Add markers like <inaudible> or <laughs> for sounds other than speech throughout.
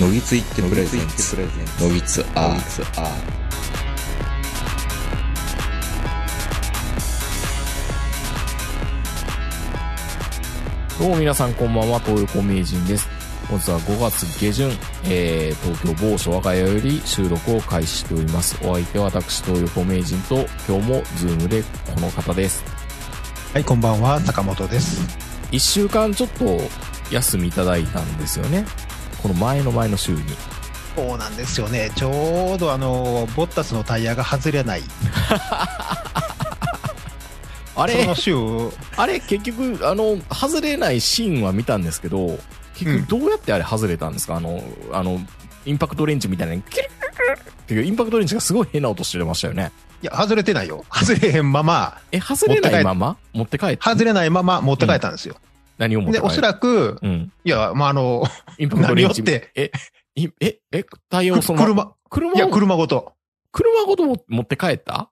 のぎついって presents ノギツ-R どうも皆さんこんばんは、東横名人です。本日は5月下旬、えー、東京某所我が家より収録を開始しております。お相手は私、東横名人と、今日もズームでこの方です。はい、こんばんは、坂本です。一週間ちょっと休みいただいたんですよね。この前の前の週に。そうなんですよね。ちょうどあの、ボッタスのタイヤが外れない。<laughs> あれ？あれ結局、あの、外れないシーンは見たんですけど、結局どうやってあれ外れたんですか、あの、あの、インパクトレンチみたいな、キュルルキっていうインパクトレンチがすごい変な音してましたよね。いや、外れてないよ。外れへんまま、え、外れないまま？持って帰って？外れないまま持って帰ったんですよ。で、何を持って帰おそらく、うん。いや、まあ、あの、インパクトレンチ。何をって？え、いえ、え、対応その、車、車を？いや、車ごと。車ごとも持って帰った？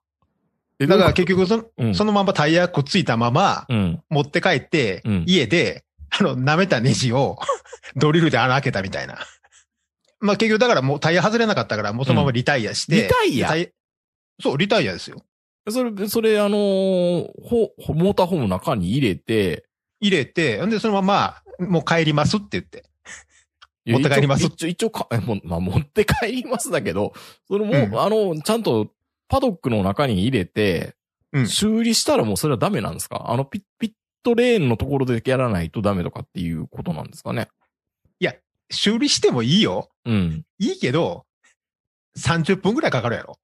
えだから結局その、うんそのままタイヤくっついたまま、うん。持って帰って、うん家で、あの、舐めたネジを <laughs> ドリルで穴開けたみたいな。まあ結局だからもうタイヤ外れなかったから、もうそのままリタイアして。リタイアでそう、リタイアですよ。それ、それ、あのーほ、ほモーターホームの中に入れて、入れて、んでそのまま、もう帰りますって言って。いや持って帰ります一応、一応か、まあ、持って帰りますだけど、それもう、うんあの、ちゃんと、パドックの中に入れて、うん修理したらもうそれはダメなんですか？あのピッ、ピットレーンのところでやらないとダメとかっていうことなんですかね？修理してもいいよ。うん。いいけど、30分くらいかかるやろ。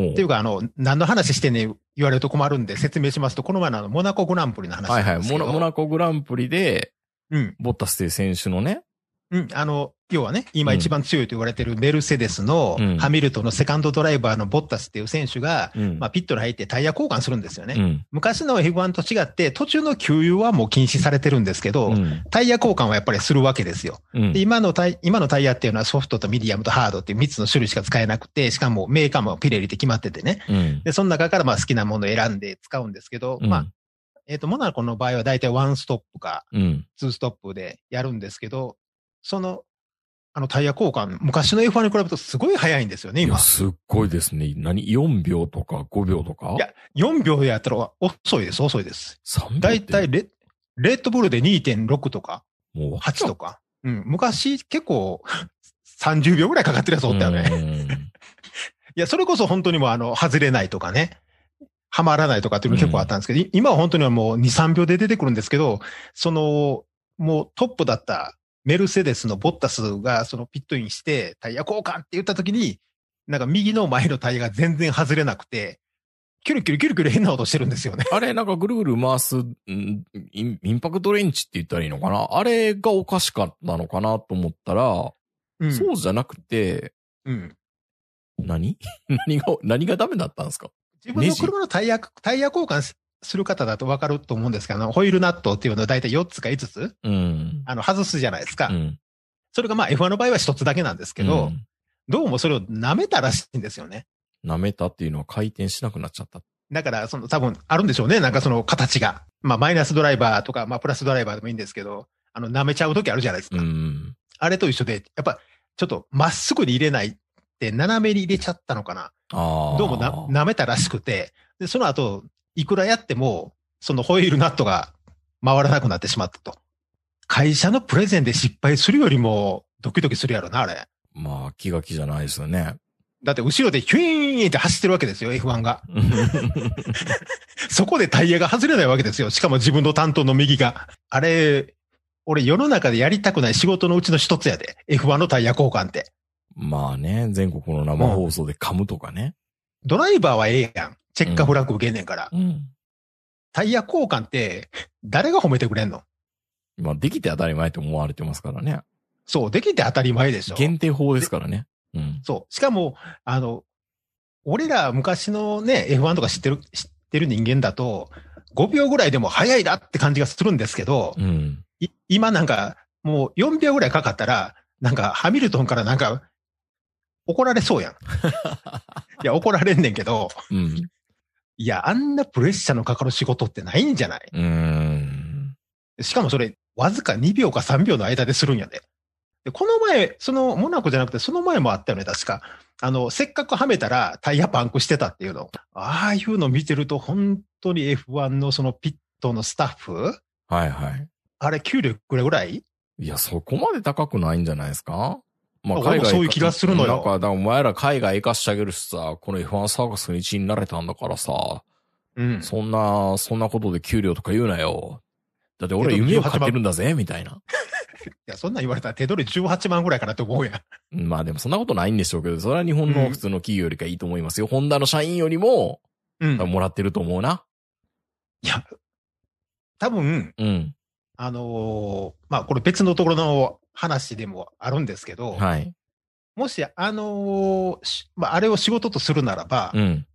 っていうか、あの、何の話してね、言われると困るんで説明しますと、この前のあの、モナコグランプリの話はいはい。モナモナコグランプリで、うん。ボッタスという選手のね、うん。あの、要はね、今一番強いと言われてるメルセデスのうんハミルトンのセカンドドライバーのボッタスっていう選手が、うん。まあ、ピットに入ってタイヤ交換するんですよね。うん。昔の F1 と違って、途中の給油はもう禁止されてるんですけど、うん。タイヤ交換はやっぱりするわけですよ。うんで今のタイ、今のタイヤっていうのはソフトとミディアムとハードっていう3つの種類しか使えなくて、しかもメーカーもピレリって決まっててね。うん。で、その中からまあ好きなものを選んで使うんですけど、うんまあ、えっ、と、モナコの場合は大体ワンストップかうん。ツーストップでやるんですけど、その、あのタイヤ交換、昔の F1 に比べるとすごい早いんですよね、今いや、。すっごいですね。何 ?4 秒とか5秒とか？いや、4秒でやったら遅いです、遅いです。3秒大って？体レ、レッドブルで2.6とかもう8とか。うん、昔結構30秒ぐらいかかってるやつおったよね。うん <laughs> いや、それこそ本当にもうあの、外れないとかね、はまらないとかっていうの結構あったんですけど、い今は本当にはもう2、3秒で出てくるんですけど、その、もうトップだったメルセデスのボッタスがそのピットインしてタイヤ交換って言った時に、なんか右の前のタイヤが全然外れなくて、キュルキュルキュルキュル変な音してるんですよね。あれ、なんかぐるぐる回す、んインインパクトレンチって言ったらいいのかな？あれがおかしかったのかなと思ったら、うん。そうじゃなくて、うん。何？<laughs> 何が、何がダメだったんですか？自分の車のタイヤ、タイヤ交換すする方だとわかると思うんですけど、あのホイールナットっていうのは大体4つか5つ、うん。あの、外すじゃないですか。うん。それがまあ F1 の場合は1つだけなんですけど、うんどうもそれを舐めたらしいんですよね。舐めたっていうのは回転しなくなっちゃった。だから、その多分あるんでしょうね。なんかその形が。まあマイナスドライバーとか、まあプラスドライバーでもいいんですけど、あの舐めちゃう時あるじゃないですか。うん。あれと一緒で、やっぱちょっとまっすぐに入れないって斜めに入れちゃったのかな。ああ。どうもな舐めたらしくて、で、その後、いくらやっても、そのホイールナットが回らなくなってしまったと。会社のプレゼンで失敗するよりもドキドキするやろな、あれ。まあ、気が気じゃないですよね。だって後ろでヒュイーンって走ってるわけですよ、F1 が。<laughs> そこでタイヤが外れないわけですよ。しかも自分の担当の右が。あれ、俺世の中でやりたくない仕事のうちの一つやで。F1 のタイヤ交換って。まあね、全国の生放送で噛むとかね。ドライバーはええやん。チェッカーフラッグ受けんねんから。うん。タイヤ交換って、誰が褒めてくれんの？まあ、できて当たり前と思われてますからね。そう、できて当たり前でしょ。限定法ですからね。うん。そう。しかも、あの、俺ら昔のね、F1 とか知ってる、知ってる人間だと、5秒ぐらいでも早いなって感じがするんですけど、うん。い今なんか、もう4秒ぐらいかかったら、なんか、ハミルトンからなんか、怒られそうやん。<laughs> いや、怒られんねんけど、うん。いや、あんなプレッシャーのかかる仕事ってないんじゃない？うーん。しかもそれ、わずか2秒か3秒の間でするんやで。で、この前、その、モナコじゃなくて、その前もあったよね、確か。あの、せっかくはめたらタイヤパンクしてたっていうの。ああいうの見てると、本当に F1 のそのピットのスタッフ？はいはい。あれ、給料いくらぐらい？いや、そこまで高くないんじゃないですか？ま俺もそういう気がするのよなんか、だからお前ら海外行かしてあげるしさ、この F1 サーカスの一員になれたんだからさ、うん。そんな、そんなことで給料とか言うなよ。だって俺夢を買ってるんだぜ、みたいな。<laughs> いや、そんなん言われたら手取り18万ぐらいかなって思うやん。まあでもそんなことないんでしょうけど、それは日本の普通の企業よりかいいと思いますよ。ホンダの社員よりも、うん。もらってると思うな。いや、多分、うん。あのーまあ、これ別のところの話でもあるんですけど、はい。もし、あのーしまあ、あれを仕事とするならば、うん。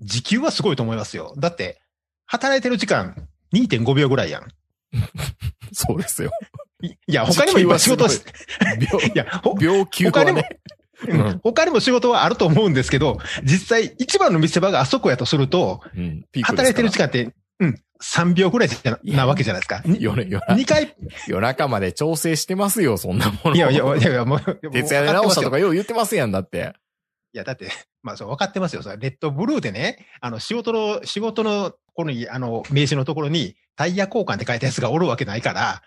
時給はすごいと思いますよ。だって、働いてる時間2.5秒ぐらいやん。<laughs> そうですよ。いいや、他にもいっぱい仕事し病、いや、ほ病休は他にもね。うん他にも仕事はあると思うんですけど、実際一番の見せ場があそこやとすると、うん。働いてる時間って、うん、3秒ぐらいなわけじゃないですか。に夜、夜2回、夜中まで調整してますよ、そんなもの。いやいや、いやいや、もう、徹夜で直したとか。かよう言ってますやん、だって。いや、だって、まあ、そう、分かってますよ。それレッドブルーでね、あの、仕事の、仕事の、この、あの、名刺のところに、タイヤ交換って書いたやつがおるわけないから、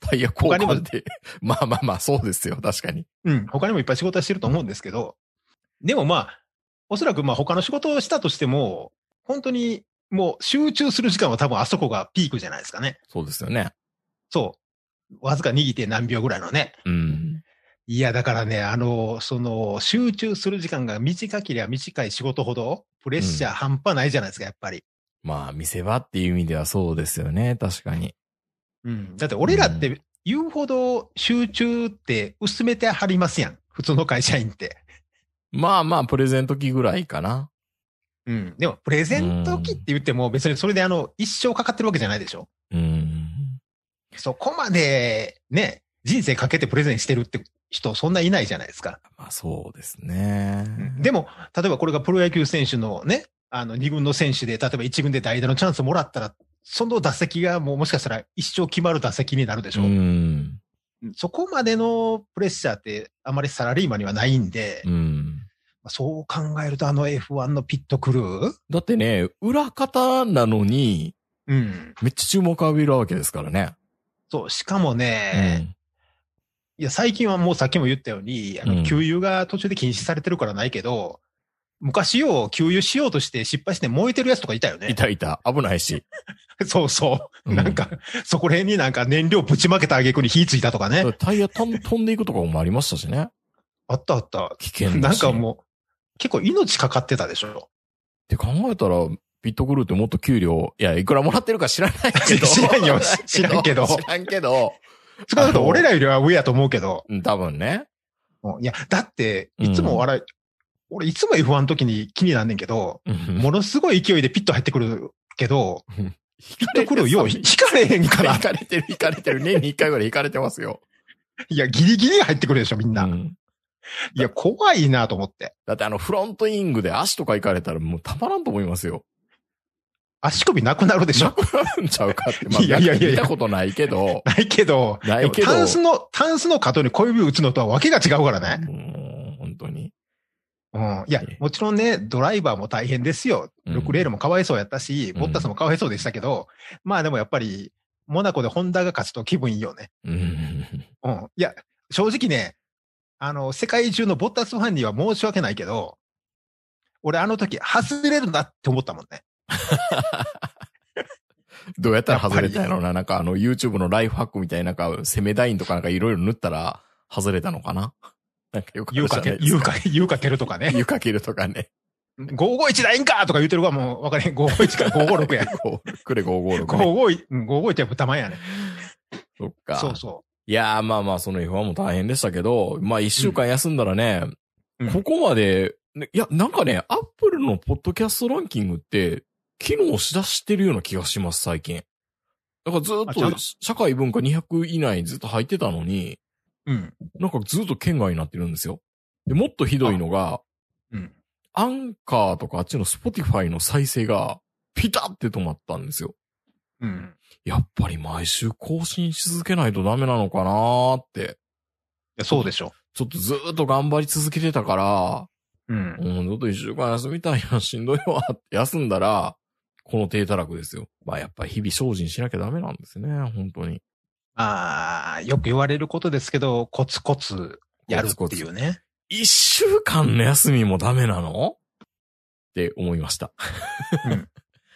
タイヤ交換って。<laughs> まあまあまあ、そうですよ、確かに。うん、他にもいっぱい仕事はしてると思うんですけど、でもまあ、おそらくまあ他の仕事をしたとしても、本当にもう集中する時間は多分あそこがピークじゃないですかね。そうですよね。そう。わずか握って何秒ぐらいのね。うん。いや、だからね、あの、その、集中する時間が短ければ短い仕事ほど、プレッシャー半端ないじゃないですか、やっぱり。まあ、見せ場っていう意味ではそうですよね、確かに。うん。だって俺らって言うほど集中って薄めてはりますやん。普通の会社員って。まあまあ、プレゼント期ぐらいかな。うん。でも、プレゼント機って言っても別にそれであの、一生かかってるわけじゃないでしょ？うん。そこまで、ね、人生かけてプレゼンしてるって人そんないないじゃないですか。まあ、そうですね。でも、例えばこれがプロ野球選手のね、あの、二軍の選手で、例えば一軍で代打のチャンスもらったら、その打席がもうもしかしたら一生決まる打席になるでしょ？うん。そこまでのプレッシャーってあまりサラリーマンにはないんで、うん。そう考えるとあの F1 のピットクルー？だってね、裏方なのに、うん。めっちゃ注目浴びるわけですからね。そう、しかもうね、ん。いや、最近はもうさっきも言ったように、あの、うん給油が途中で禁止されてるからないけど、昔よ、給油しようとして失敗して燃えてるやつとかいたよね。いたいた。危ないし。<laughs> そうそう。うんなんか、そこら辺になんか燃料ぶちまけた挙句に火ついたとかね。タイヤ飛んでいくとかもありましたしね。あったあった。危険だなんし。かもう、結構命かかってたでしょ。って考えたら、ピットクルーってもっと給料、いや、いくらもらってるか知らないけど。<laughs> 知らんよ知らんけど知らんけど。少なくとも俺らよりは上やと思うけど。うん多分ね。いや、だって、いつも笑い、俺いつも F1 の時に気になんねんけど、ものすごい勢いでピット入ってくるけど、ピットクルーよう <laughs> 引かれへんから引。かれてる、引かれてる。年に一回ぐらい引かれてますよ。いや、ギリギリ入ってくるでしょ、みんな。うんいや、怖いなと思って。だってあの、フロントイングで足とか行かれたらもうたまらんと思いますよ。足首なくなるでしょ？なくなるんちゃうかって。まあ、いやいやいやいや見たことないけど。ないけど、ないけどタンスの、タンスの角に小指打つのとはわけが違うからね。もう、本当に。うん。いやええ、もちろんね、ドライバーも大変ですよ。うんルクレールもかわいそうやったし、うんボッタスもかわいそうでしたけど、まあでもやっぱり、モナコでホンダが勝つと気分いいよね。うん。うん。いや、正直ね、あの、世界中のボッタスファンには申し訳ないけど、俺あの時、外れるなって思ったもんね。<laughs> どうやったら外れたんやろななんかあの YouTube のライフハックみたいななんか攻めダインとかなんかいろいろ塗ったら外れたのかな？<laughs> なんかよくあ言うかけ、言うかけ、言うかけるとかね。<laughs> 湯かけるとかね。551ラインかとか言ってるからもう分かれへん。551か556や。くれ556、ね。551、うん551って豚まんやね。そっか。そうそいやーまあまあその F1 も大変でしたけど、まあ一週間休んだらね、うんここまで、ねいや、なんかね、アップルのポッドキャストランキングって、機能しだしてるような気がします、最近。だからずっと社会文化200以内にずっと入ってたのに、う。うん。なんかずっと圏外になってるんですよ。で、もっとひどいのが、うん。アンカーとかあっちのスポティファイの再生がピタって止まったんですよ。うん。やっぱり毎週更新し続けないとダメなのかなーって。やそうでしょ。ちょっとずーっと頑張り続けてたから、うん。うん、ちょっと一週間休みたいな、しんどいわって休んだら、この低たらくですよ。まあやっぱり日々精進しなきゃダメなんですね、本当に。まあ、よく言われることですけど、コツコツやるっていうね。一週間の休みもダメなの？って思いました。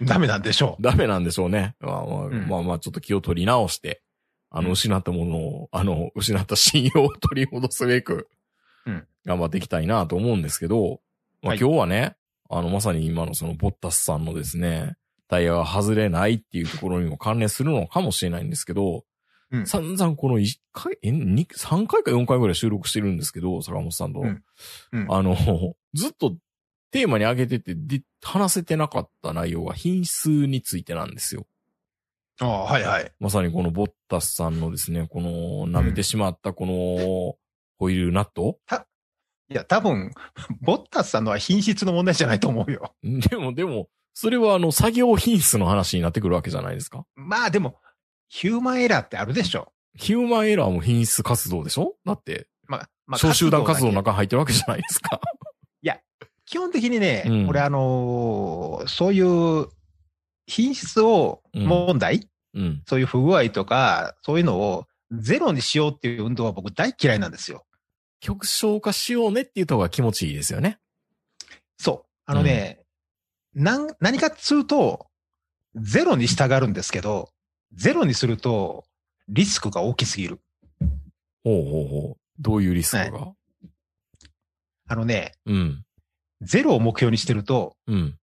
<laughs> ダメなんでしょダメなんでしょうね。まあまあ、ん。まあまあ、ちょっと気を取り直して、あの、うん。失ったものを、あの、失った信用を取り戻すべく、うん。頑張っていきたいなと思うんですけど、まあはい。今日はね、あの、まさに今のそのボッタスさんのですね、タイヤが外れないっていうところにも関連するのかもしれないんですけど、うん。散々この1回、え、2、3回か4回ぐらい収録してるんですけど、坂本さんと。うん。うん。あの、ずっとテーマに挙げてて、で、話せてなかった内容が品質についてなんですよ。う。ああ、はいはい。まさにこのボッタスさんのですね、この舐めてしまったこのホイールナット、いや、多分、ボッタスさんのは品質の問題じゃないと思うよ。でも、でも、それはあの、作業品質の話になってくるわけじゃないですか？まあでも、ヒューマンエラーってあるでしょ。ヒューマンエラーも品質活動でしょ？だって、まあ、まあ、小集団活動の中に入ってるわけじゃないですか。基本的にね、うん俺あのーそういう品質を問題、うん。そういう不具合とか、そういうのをゼロにしようっていう運動は僕大嫌いなんですよ。極小化しようねっていうとこが気持ちいいですよね。そう。あのね、なん、何かっつうと、ゼロに従うんですけど、ゼロにすると、リスクが大きすぎる。ほうほうほう。どういうリスクが、あのね、うん。ゼロを目標にしてると、うん。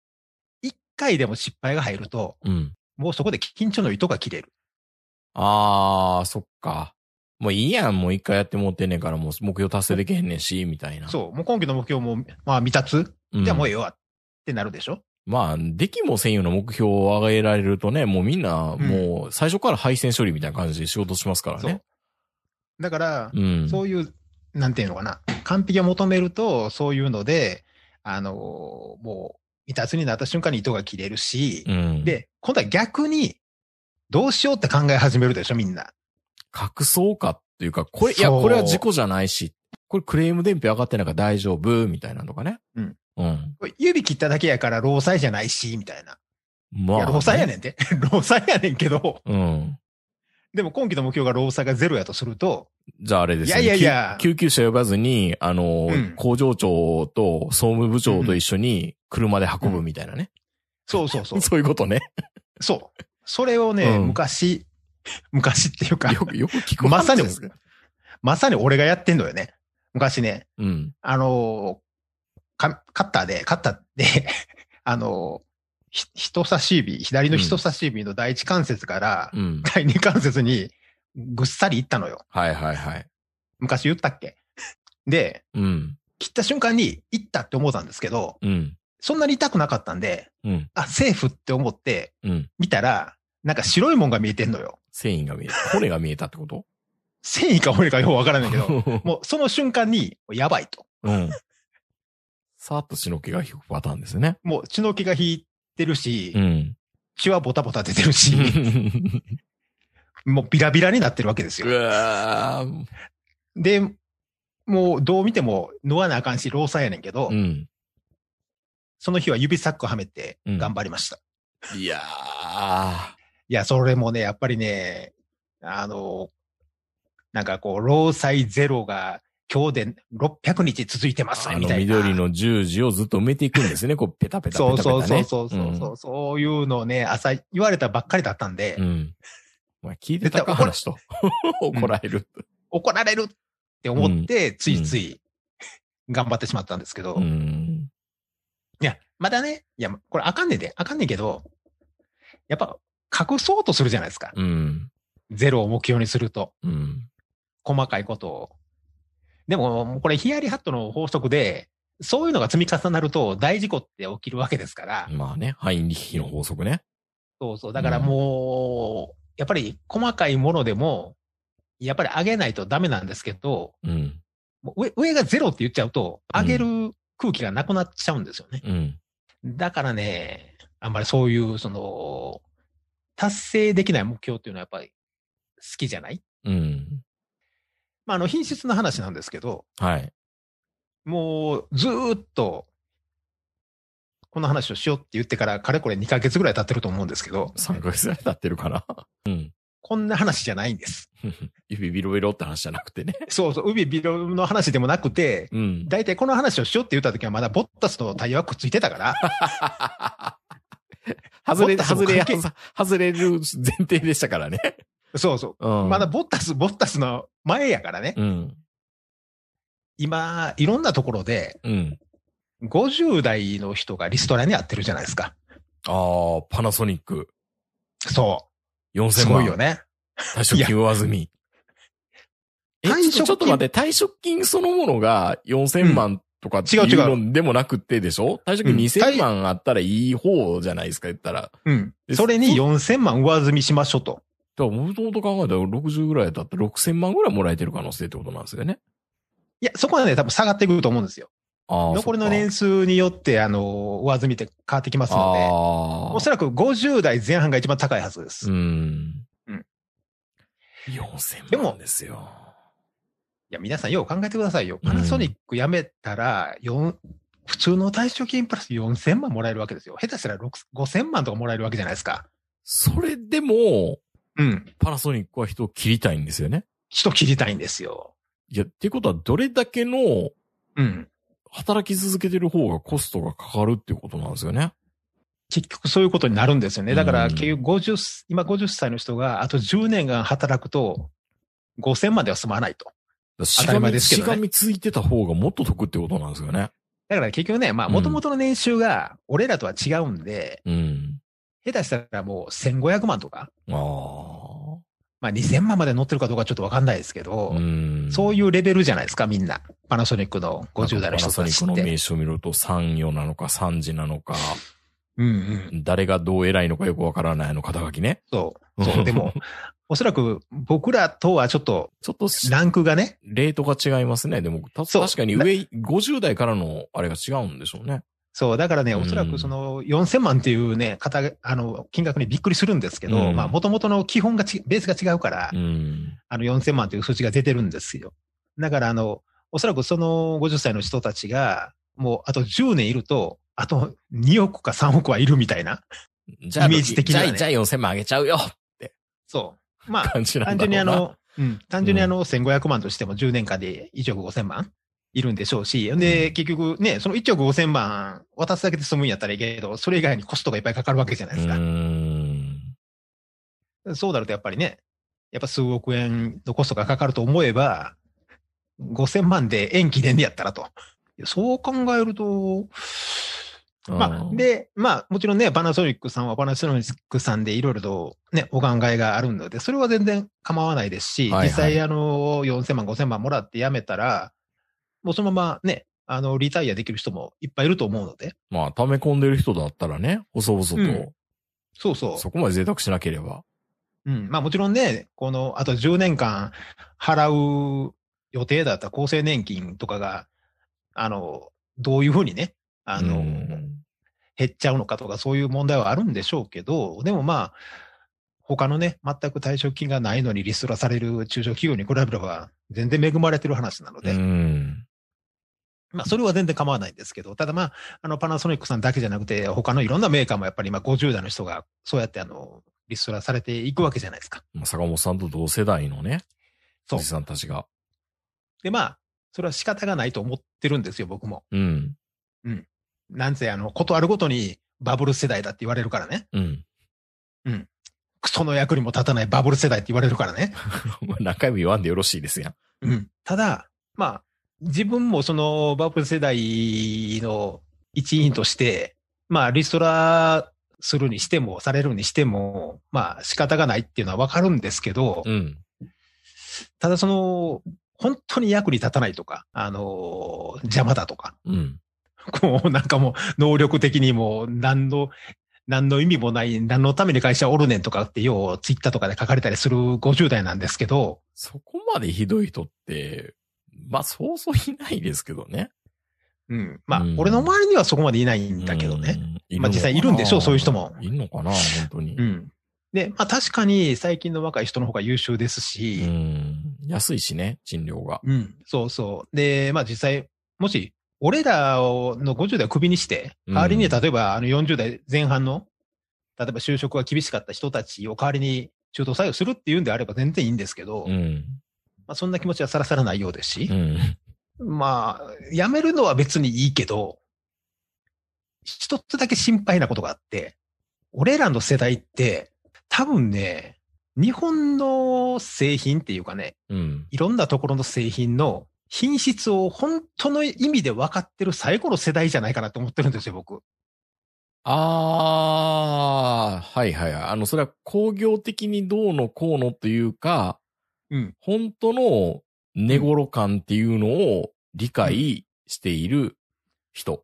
一回でも失敗が入ると、うん。もうそこで緊張の糸が切れる。あー、そっか。もういいやん、もう一回やってもってんねんから、もう目標達成できへんねんし、みたいな。そう。もう今期の目標も、まあ未達、うん。じゃあもうええわってなるでしょ？まあ、できもせんような目標を上げられるとね、もうみんな、もう最初から配線処理みたいな感じで仕事しますからね。だから、うん。そういう、なんていうのかな。完璧を求めると、そういうので、あのーもう、未達になった瞬間に糸が切れるし、うん。、で、今度は逆に、どうしようって考え始めるでしょ、みんな。隠そうかっていうか、これ、いや、これは事故じゃないし、これクレーム伝票上がってないから大丈夫、みたいなのとかね。うん。うん。指切っただけやから労災じゃないし、みたいな。まあ、いや、労災やねんて。<laughs> 労災やねんけど、うん。でも今期の目標が労災がゼロやとすると、じゃああれですね。いやいやいや救救急車呼ばずに、あの、うん工場長と総務部長と一緒に車で運ぶみたいなね。そうそうそう。<laughs> そういうことね。そう。それをね、うん昔、昔っていうか、よく、よく聞くまさにまさに俺がやってんのよね。昔ね、うん。あのカッターで、カッターで、<laughs> あの人差し指、左の人差し指の第一関節からうん。第二関節にぐっさりいったのよ。はいはいはい。昔言ったっけ？で、うん。切った瞬間に、いったって思ったんですけど、うん。そんなに痛くなかったんで、うん。あ、セーフって思ってうん。見たら、なんか白いもんが見えてんのよ。繊維が見えた。骨が見えたってこと？繊維か骨かようわからないけど、<laughs> もうその瞬間に、やばいと。うん。さーっと血の気が引くパターンですね。もう血の気が引いてるし、うん。血はボタボタ出てるし、<laughs> もうビラビラになってるわけですうよ。で、もうどう見ても縫わなあかんし、労災やねんけど、うん。その日は指サックはめてうん頑張りました。いやー。いや、それもね、やっぱりね、あの、なんかこう、労災ゼロが今日で600日続いてます、みたいな。緑の十字をずっと埋めていくんですね。こう、<laughs> ペタペタペそうタペタね。そうそうそうそうそう、そういうのをね、朝言われたばっかりだったんで、うん。うん。お前聞いてたか話と。<laughs> 怒られる。怒られるって思って、ついつい頑張ってしまったんですけど、うん。いや、まだね、いや、これあかんねんで、あかんねんけど、やっぱ隠そうとするじゃないですか。うん。ゼロを目標にすると、うん。細かいことを。でも、これヒヤリハットの法則で、そういうのが積み重なると大事故って起きるわけですから、まあね、ハインリッヒの法則ね。そうそう。だからもう、やっぱり細かいものでも、やっぱり上げないとダメなんですけど、うん。上上がゼロって言っちゃうと、上げる空気がなくなっちゃうんですよね。うん。だからね、あんまりそういう、その、達成できない目標っていうのはやっぱり好きじゃない？うん。まあ、あの、品質の話なんですけど、はい。もう、ずーっと、この話をしようって言ってから、かれこれ2ヶ月ぐらい経ってると思うんですけど、3ヶ月ぐらい経ってるかな？<laughs> うん。こんな話じゃないんです。<laughs> 指ビロビロって話じゃなくてね。<laughs> そうそう、海ビロの話でもなくて、うん。大体この話をしようって言った時はまだボッタスのタイヤはくっついてたから、外れ、外れ、外れる前提でしたからね。そうそうう。ん。まだボッタス、ボッタスの前やからね。うん。今、いろんなところで、うん。50代の人がリストラにやってるじゃないですか。ああ、パナソニック。そう。4000す万。ごいよね。退職金上積み。え、退職金？ちょっと待って、退職金そのものが4000万とかっていう違う違のでもなくてでしょ？退職金うん2000万あったらいい方じゃないですか、言ったら。うん。でそれに4000万上積みしましょうと。だから、もともと考えたら60ぐらいだったら6000万ぐらいもらえてる可能性ってことなんですよね。いや、そこはね、多分下がってくると思うんですよ。残りの年数によって、あの、上積みって変わってきますので、あおそらく50代前半が一番高いはずです。あ。うん。うん。4000でも万ですよ。いや、皆さんよう考えてくださいよ。パナソニック辞めたら、四普通の退職金プラス4000万もらえるわけですよ。下手したら6 5000万とかもらえるわけじゃないですか。それでも、うん。パナソニックは人を切りたいんですよね。人切りたいんですよ。いや、っていうことはどれだけのうん。働き続けてる方がコストがかかるっていうことなんですよね。結局そういうことになるんですよね。だから、うん結局50、今50歳の人があと10年間働くと、5000万では済まないと。当たりしがみ、前ですけどねしがみついてた方がもっと得ってことなんですよね。だから結局ね、まあ、うん元々の年収が俺らとは違うんで、うん。下手したらもう1500万とか、ああ。まあ2000万まで乗ってるかどうかちょっとわかんないですけど、うん。そういうレベルじゃないですか、みんな。パナソニックの50代の人パナソたちって。ニックの名刺を見ると3余なのか3時なのか、うんうん。誰がどう偉いのかよくわからないあの肩書きね。そう。<laughs> そう。でも、おそらく僕らとはちょっとちょっとランクがね、レートが違いますね。でも、確かに上、50代からのあれが違うんでしょうね。そう、だからね、うんおそらくその4000万っていうね、方、あの、金額にびっくりするんですけど、うんまあ、元々の基本がち、ベースが違うから、うん。あの4000万という数字が出てるんですよ。だから、あの、おそらくその50歳の人たちが、もうあと10年いると、あと2億か3億はいるみたいな。じゃあ、イメージ的にはねじゃあ、じゃあ4000万あげちゃうよそう。まあ。単純にあの、うん、単純にあの、1500万としても10年間で1億5000万いるんでしょうし、で、結局ね、その1億5000万渡すだけで済むんやったらいいけど、それ以外にコストがいっぱいかかるわけじゃないうですか。ん。そうなるとやっぱりね、やっぱ数億円のコストがかかると思えば、5000万で延期でんねやったらと。そう考えると、まあ、で、まあ、もちろんね、パナソニックさんはパナソニックさんでいろいろとね、お考えがあるので、それは全然構わないですし、はいはい実際あの、4000万、5000万もらって辞めたら、もうそのままね、あの、リタイアできる人もいっぱいいると思うので、まあ、溜め込んでる人だったらね、細々と、うんそうそう。そこまで贅沢しなければ。うん。まあもちろんね、この、あと10年間払う予定だった厚生年金とかが、あの、どういうふうにね、あの、うん減っちゃうのかとかそういう問題はあるんでしょうけど、でもまあ、他のね、全く退職金がないのにリストラされる中小企業に比べれば全然恵まれてる話なので、うん。まあそれは全然構わないんですけど、ただまあ、あのパナソニックさんだけじゃなくて、他のいろんなメーカーもやっぱり今50代の人がそうやってあの、リストラされていくわけじゃないですか。まあ坂本さんと同世代のね、そうおじさんたちが。で、まあ、それは仕方がないと思ってるんですよ、僕も。うん。なんせ、あの、ことあるごとにバブル世代だって言われるからね。うん。クソの役にも立たないバブル世代って言われるからね。<laughs> まあ何回も言わんでよろしいですやん。うん。ただ、まあ、自分もそのバブル世代の一員として、まあ、リストラするにしても、されるにしても、まあ、仕方がないっていうのはわかるんですけど、うん。ただその、本当に役に立たないとか、あの、邪魔だとか、うん。こう、なんかもう、能力的にも、何の、何の意味もない、何のために会社おるねんとかって、よう、ツイッターとかで書かれたりする50代なんですけど、そこまでひどい人って、まあ、そうそういないですけどね。うん。まあ、うん俺の周りにはそこまでいないんだけどね。うん。まあ実際いるんでしょうそういう人もいるのかな、本当にう。ん。で、まあ確かに最近の若い人の方が優秀ですうし、ん。安いしね、賃料が。うん。そうそう。で、まあ実際、もし、俺らをの50代をクビにして、うん代わりに例えばあの40代前半の、例えば就職が厳しかった人たちを代わりに中途採用するっていうんであれば全然いいんですけど、うん。まあそんな気持ちはさらさらないようですしう、ん。まあ、辞めるのは別にいいけど、一つだけ心配なことがあって、俺らの世代って、多分ね、日本の製品っていうかね、うん。いろんなところの製品の品質を本当の意味で分かってる最後の世代じゃないかなと思ってるんですよ、僕。あー、はいはいはい。あの、それは工業的にどうのこうのっていうか、うん。本当の寝頃感っていうのを理解している人。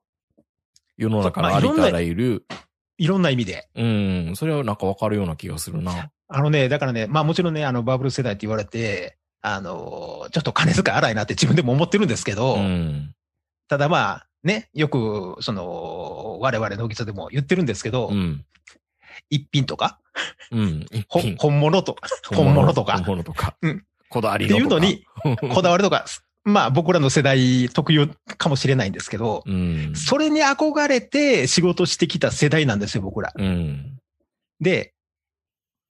世の中のありとあらゆる、いろんな意味で。うん、それはなんかわかるような気がするな。あのね、だからね、まあもちろんね、あの、バブル世代って言われて、あの、ちょっと金遣い荒いなって自分でも思ってるんですけど、うん。ただまあ、ね、よく、その、我々のギでも言ってるんですけど、うん。一品とか、うん。本物とか、本物とか？本物とか。うんこだわりって。いうのに、<laughs> こだわりとか、まあ僕らの世代特有かもしれないんですけど、うん。それに憧れて仕事してきた世代なんですよ、僕ら。うん。で、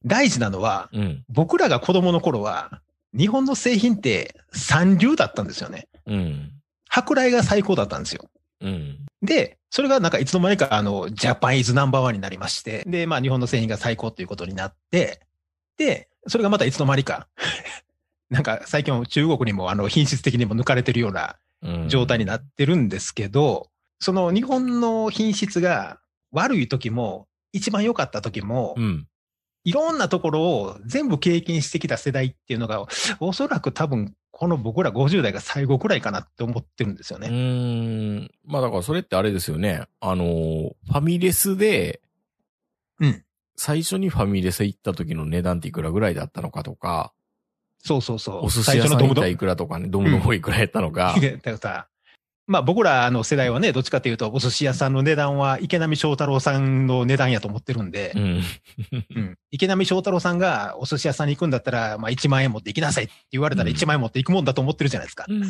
大事なのは、うん。僕らが子供の頃は、日本の製品って三流だったんですよね。うん。舶来が最高だったんですよ。うん。で、それがなんかいつの間にかあの、ジャパンイズナンバーワンになりまして、で、まあ日本の製品が最高ということになって、で、それがまたいつの間にか、<laughs> なんか最近は中国にもあの品質的にも抜かれてるようなうん。状態になってるんですけど、その日本の品質が悪い時も、一番良かった時も、うん。いろんなところを全部経験してきた世代っていうのが、おそらく多分、この僕ら50代が最後くらいかなって思ってるんですようね。ーん。まあだからそれってあれですよね。あの、ファミレスで、うん。最初にファミレス行った時の値段っていくらぐらいだったのかとか、そうそうそう。お寿司屋さん行ったらいくらとかね、ドムの方いくらやったのか。だからさ、まあ僕らの世代はね、どっちかというと、お寿司屋さんの値段は池波正太郎さんの値段やと思ってるんでう、ん。うん池波正太郎さんがお寿司屋さんに行くんだったら、まあ1万円持って行きなさいって言われたらうん1万円持って行くもんだと思ってるじゃないですか。うん。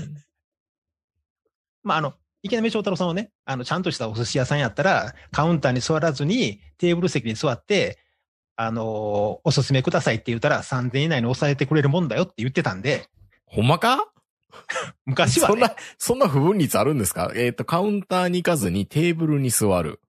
まああの、池波正太郎さんはね、あの、ちゃんとしたお寿司屋さんやったら、カウンターに座らずにテーブル席に座って、あのおすすめくださいって言ったら3000円以内に抑えてくれるもんだよって言ってたんで、ほんまか？<laughs> 昔はねそんな、、そんな不分率あるんですか？えっ、と、カウンターに行かずにテーブルに座る。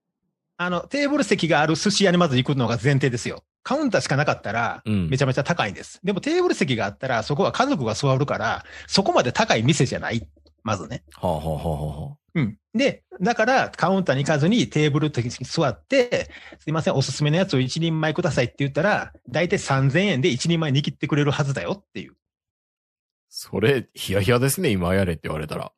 あの、テーブル席がある寿司屋にまず行くのが前提ですよ。カウンターしかなかったら、うんめちゃめちゃ高いんです。でもテーブル席があったら、そこは家族が座るから、そこまで高い店じゃない。まずね。はあ、はあはあはあ、うん。で、だから、カウンターに行かずにテーブル席に座って、すいません、おすすめのやつを一人前くださいって言ったら、だいたい3000円で一人前握ってくれるはずだよっていう。それ、ヒヤヒヤですね、今やれって言われたら。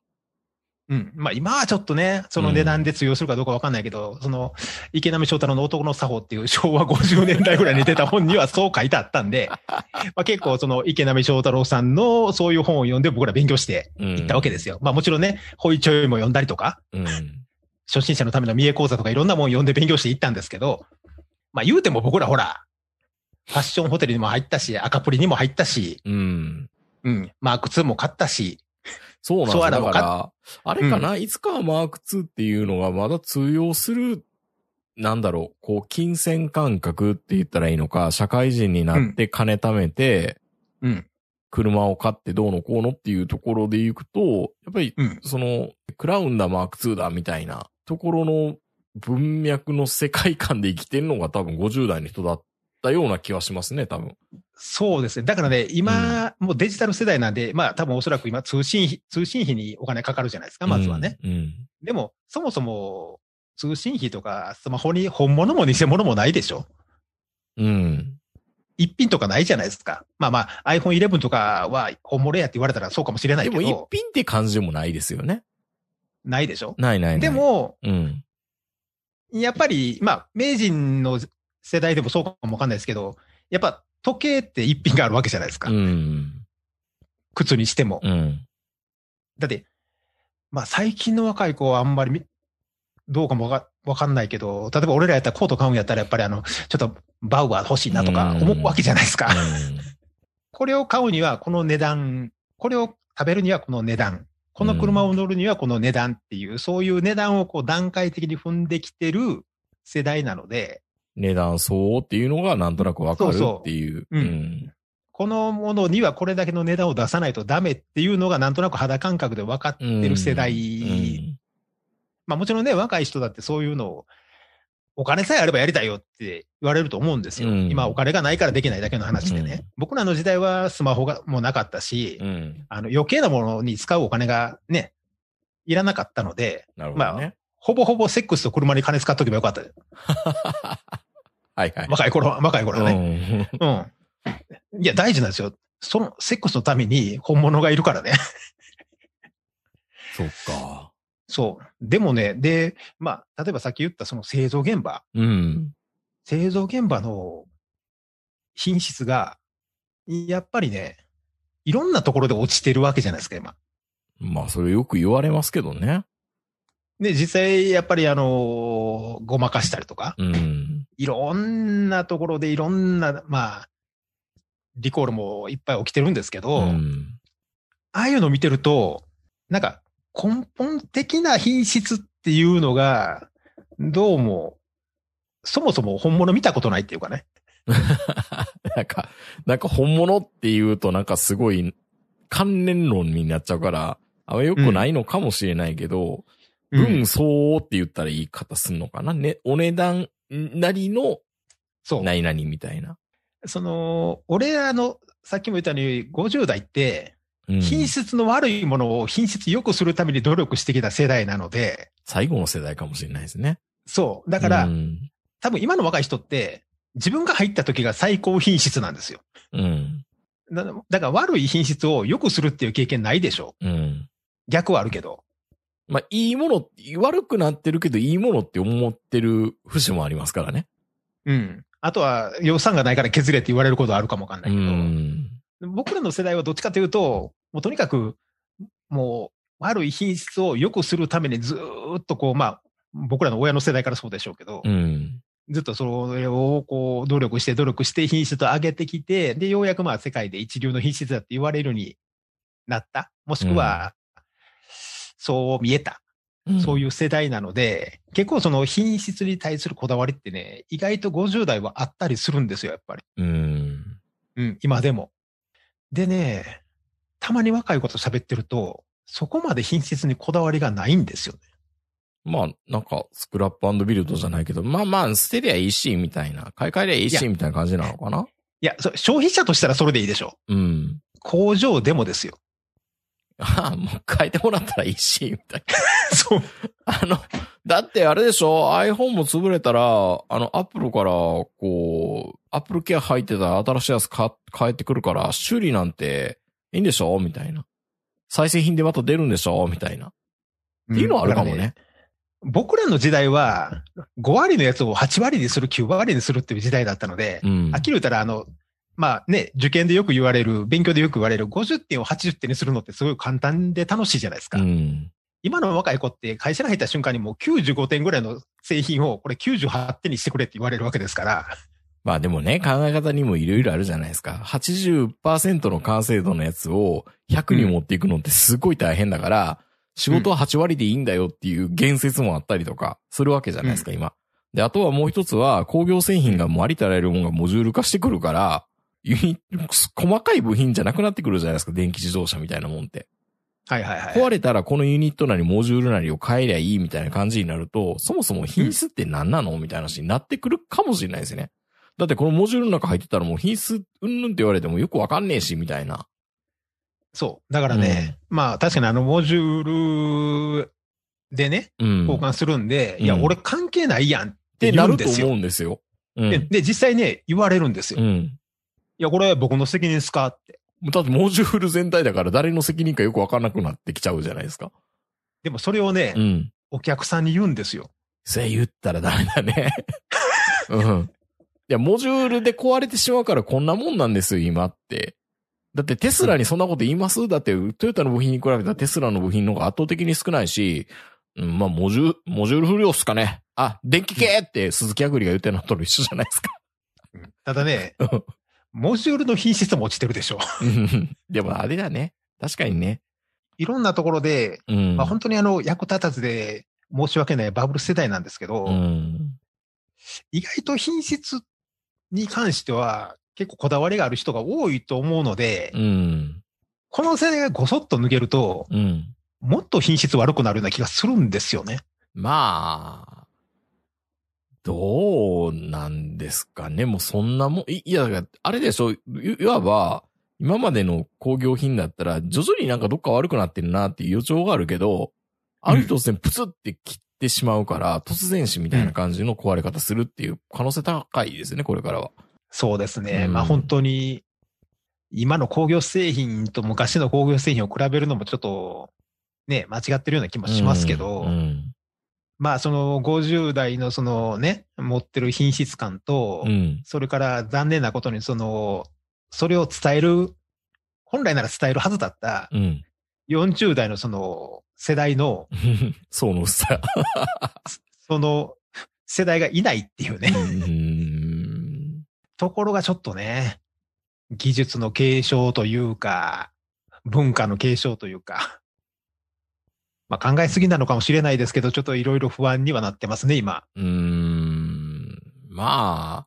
うん。まあ今はちょっっとね、その値段で通用するかどうかわかんないけど、その、池波正太郎の男の作法っていう昭和50年代ぐらいに出た本にはそう書いてあったんで、<laughs> まあ結構その池波正太郎さんのそういう本を読んで僕ら勉強してうん。いったわけですよ。まあもちろんね、ホイチョイも読んだりとか、うん。初心者のための三重講座とかいろんなもん読んで勉強していったんですけど、まあ言うても僕らほら、ファッションホテルにも入ったし、赤プリにも入ったし、うん。うん、マーク2も買ったし、そうなんです。よ。だから、あれかな、いつかはマーク2っていうのがまだ通用する、なんだろう、こう、金銭感覚って言ったらいいのか、社会人になって金貯めて、うん、車を買ってどうのこうのっていうところで行くと、やっぱり、うん、その、クラウンだマーク2だみたいなところの文脈の世界観で生きてるのが多分50代の人だったような気はしますね、多分。そうですね。だからね、今、もうデジタル世代なんで、まあ多分おそらく今通信費、通信費にお金かかるじゃないですか、まずはね。うん。うん。でも、そもそも通信費とかスマホに本物も偽物もないでしょうん。一品とかないじゃないですか。まあまあ iPhone 11とかは本物やって言われたらそうかもしれないでも一けど、品って感じでもないですよね。ないでしょないないない。で、も、うん。やっぱり、まあ、名人の世代でもそうかもわかんないですけど、やっぱ時計って一品があるわけじゃないですか。うん。靴にしても。うん。だって、まあ最近の若い子はあんまりみどうかもわかわかんないけど、例えば俺らやったらコート買うんやったらやっぱりあの、ちょっとバウアー欲しいなとか思うわけじゃないですか。<laughs> これを買うにはこの値段、これを食べるにはこの値段、この車を乗るにはこの値段っていう、そういう値段をこう段階的に踏んできてる世代なので、値段相応っていうのがなんとなくわかるっていう。このものにはこれだけの値段を出さないとダメっていうのがなんとなく肌感覚で分かってる世代。うんまあもちろんね、若い人だってそういうのを、お金さえあればやりたいよって言われると思うんですよ。うん今お金がないからできないだけの話でね。うん僕らの時代はスマホがもうなかったし、余計なものに使うお金がね、いらなかったので、なるほどね。ほぼほぼセックスと車に金使っとけばよかった。<laughs> はいはい。若い頃は、若い頃はね。うんうん。いや、大事なんですよ。その、セックスのために本物がいるからね。そっか。そう。でもね、で、まあ、例えばさっき言ったその製造現場。うん。製造現場の品質が、やっぱりね、いろんなところで落ちてるわけじゃないですか、今。まあ、それよく言われますけどね。で、実際、やっぱりあのごまかしたりとか、うん。いろんなところでいろんな、まあ、リコールもいっぱい起きてるんですけど、うん。ああいうの見てると、なんか根本的な品質っていうのが、どうも、そもそも本物見たことないっていうかね。<laughs> なんか、なんか本物って言うとなんかすごい関連論になっちゃうから、あんま良くないのかもしれないけど、分相応って言ったら言い方すんのかな？ね、お値段なりのそう。何々みたいな。その、俺らの、さっきも言ったように、50代って、うん、品質の悪いものを品質良くするために努力してきた世代なので、最後の世代かもしれないですね。そう。だから、うん。多分今の若い人って、自分が入った時が最高品質なんですよ。うん。だだから悪い品質を良くするっていう経験ないでしょ。うん。逆はあるけど。まあ、いいもの、悪くなってるけどいいものって思ってる節もありますからね。うん。あとは予算がないから削れって言われることはあるかもわかんなういけど。ん。僕らの世代はどっちかというと、もうとにかく、もう悪い品質を良くするためにずーっとこう、まあ、僕らの親の世代からそうでしょうけど、うん。ずっとそれをこう努力して努力して品質を上げてきて、で、ようやくまあ世界で一流の品質だって言われるようになった。もしくは、そう見えた。そうういう世代なので、結構その品質に対するこだわりってね、意外と50代はあったりするんですよ、やっぱり。ん。うん。うん、今でも。でね、たまに若い子と喋ってると、そこまで品質にこだわりがないんですよね。まあ、なんか、スクラップビルドじゃないけど、まあまあ、捨てりゃいいし、みたいな。買い替えりゃいいし、みたいな感じなのかないや、そ消費者としたらそれでいいでしょうん。工場でもですよ。ああ、もう変えてもらったらいいし、みたいな。<laughs> そう。あの、だってあれでしょ ?iPhone も潰れたら、あの、Apple から、こう、Apple Care 入ってたら新しいやつか変えてくるから、修理なんていいんでしょみたいな。再製品でまた出るんでしょみたいな。っていうのはあるかもだらね。僕らの時代は、5割のやつを8割にする、9割にするっていう時代だったので、うんはっきり言ったら、あの、まあね、受験でよく言われる、勉強でよく言われる50点を80点にするのってすごい簡単で楽しいじゃないですか。うん。今の若い子って会社に入った瞬間にもう95点ぐらいの製品をこれ98点にしてくれって言われるわけですから。まあでもね、考え方にもいろいろあるじゃないですか。80%の完成度のやつを100に持っていくのってすごい大変だから、仕事は8割でいいんだよっていう言説もあったりとかするわけじゃないですか、今。で、あとはもう一つは工業製品がもうありとあらゆるものがモジュール化してくるから、細かい部品じゃなくなってくるじゃないですか、電気自動車みたいなもんって。はいはいはい。壊れたらこのユニットなりモジュールなりを変えりゃいいみたいな感じになると、そもそも品質って何なのみたいな話になってくるかもしれないですよね。だってこのモジュールの中入ってたらもう品質うんぬんって言われてもよくわかんねえし、みたいな。そう。だからね、まあ確かにあのモジュールでね、うん。交換するんで、いや、うん俺関係ないやんっってなると思うんですよ。うんで実際ね、言われるんですよ。いうん。や、これ僕の責任ですか？って。だってモジュール全体だから誰の責任かよくわかんなくなってきちゃうじゃないですか。でもそれをね、うん。お客さんに言うんですよ。それ言ったらダメだね。<laughs> うん。いや、モジュールで壊れてしまうからこんなもんなんですよ、今って。だってテスラにそんなこと言います？だってトヨタの部品に比べたらテスラの部品の方が圧倒的に少ないし、うん、まあ、モジュール、モジュール不良っすかね。あ、電気系って鈴木アグリが言ってるのと一緒じゃないですか。ただねうん、モジュールの品質も落ちてるでしょ。う <laughs> んでもあれだね。確かにね。いろんなところで、うん。まあ本当にあの、役立たずで申し訳ないバブル世代なんですけど、うん。意外と品質に関しては結構こだわりがある人が多いと思うので、うん。この世代がごそっと抜けると、うん。もっと品質悪くなるような気がするんですよね。まあ、どうなんですかね？もうそんなもん、いいや、あれでしょ、いいわば、今までの工業品だったら、徐々になんかどっか悪くなってるなっていう予兆があるけど、ある日突然プツって切ってしまうから、突然死みたいな感じの壊れ方するっていう可能性高いですね、これからは。そうですね。うんまあ本当に、今の工業製品と昔の工業製品を比べるのもちょっと、ね、間違ってるような気もしますけど、うん。まあその50代のそのね、持ってる品質感と、うん。それから残念なことにその、それを伝える、本来なら伝えるはずだったうん。40代のその世代の、<laughs> そうのさ。<laughs> その世代がいないっていうね、うん。ところがちょっとね、技術の継承というか、文化の継承というか、まあ考えすぎなのかもしれないですけど、ちょっといろいろ不安にはなってますね、今。うーん。まあ、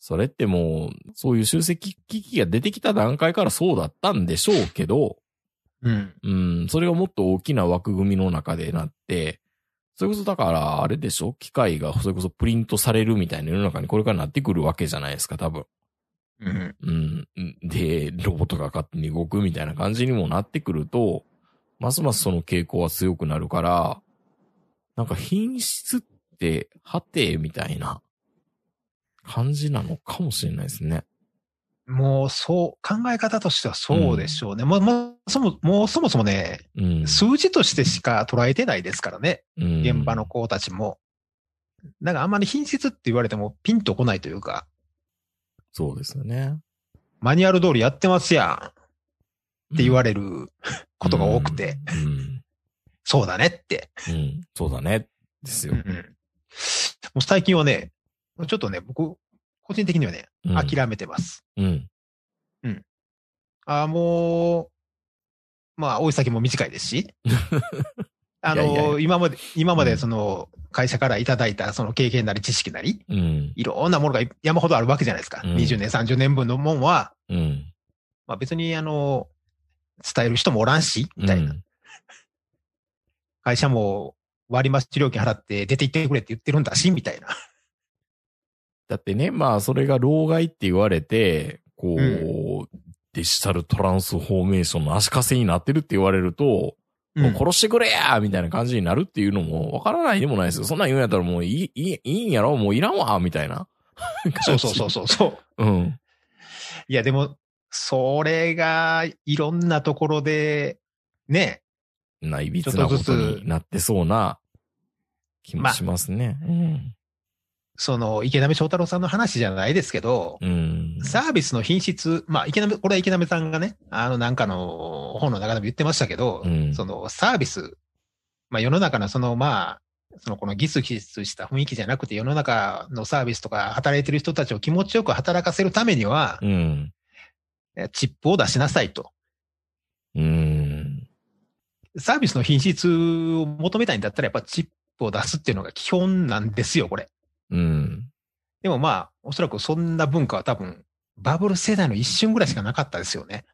それってもう、そういう集積機器が出てきた段階からそうだったんでしょうけど、うん。うん、それがもっと大きな枠組みの中でなって、それこそだから、あれでしょ？機械がそれこそプリントされるみたいな世の中にこれからなってくるわけじゃないですか、多分。うん。うん。で、ロボットが勝手に動くみたいな感じにもなってくると、ますますその傾向は強くなるから、なんか品質って、はて、みたいな感じなのかもしれないですね。もう、そう、考え方としてはそうでしょうね。もう、もう、そも、もうそもそもね、うん。数字としてしか捉えてないですからね。うん現場の。子たちも。なんかあんまり品質って言われてもピンとこないというか、そうですよね。マニュアル通りやってますやんって言われれることが多くて、うん。そうだねって。うん。うんそうだね。ですようん。もう最近はね、ちょっとね、僕、個人的にはね、うん諦めてます。うん。ああ、もう、まあ、追い先も短いですし、<laughs> あの、いやいやいや今まで、今まうんでその、会社からいただいたその経験なり知識なり、うん。いろんなものが山ほどあるわけじゃないですか。うん20年、30年分のもんは、うん。まあ別にあの、伝える人もおらんし、みたいな。うん会社も割増料金払って出て行ってくれって言ってるんだし、みたいな。だってね、まあ、それが老害って言われて、こう、うデジタルトランスフォーメーションの足かせになってるって言われると、うんもう殺してくれやみたいな感じになるっていうのもわからないでもないですよ。そんなん言うんやったらもういい、いい、いいんやろ？もういらんわみたいな。そうそうそうそうそう。う。<laughs> うん。いや、でも、それが、いろんなところで、ね、ないびつなことになってそうな気もしますね。うん。その、池波正太郎さんの話じゃないですけど、うん。サービスの品質、まあ、池波、これは池波さんがね、あの、なんかの本の中でも言ってましたけど、うんその、サービス、まあ、世の中のその、まあ、その、このギスギスした雰囲気じゃなくて、世の中のサービスとか働いてる人たちを気持ちよく働かせるためには、うん。チップを出しなさいと。うん。サービスの品質を求めたいんだったら、やっぱチップを出すっていうのが基本なんですよ、これ。うん。でもまあ、おそらくそんな文化は多分、バブル世代の一瞬ぐらいしかなかったですよね。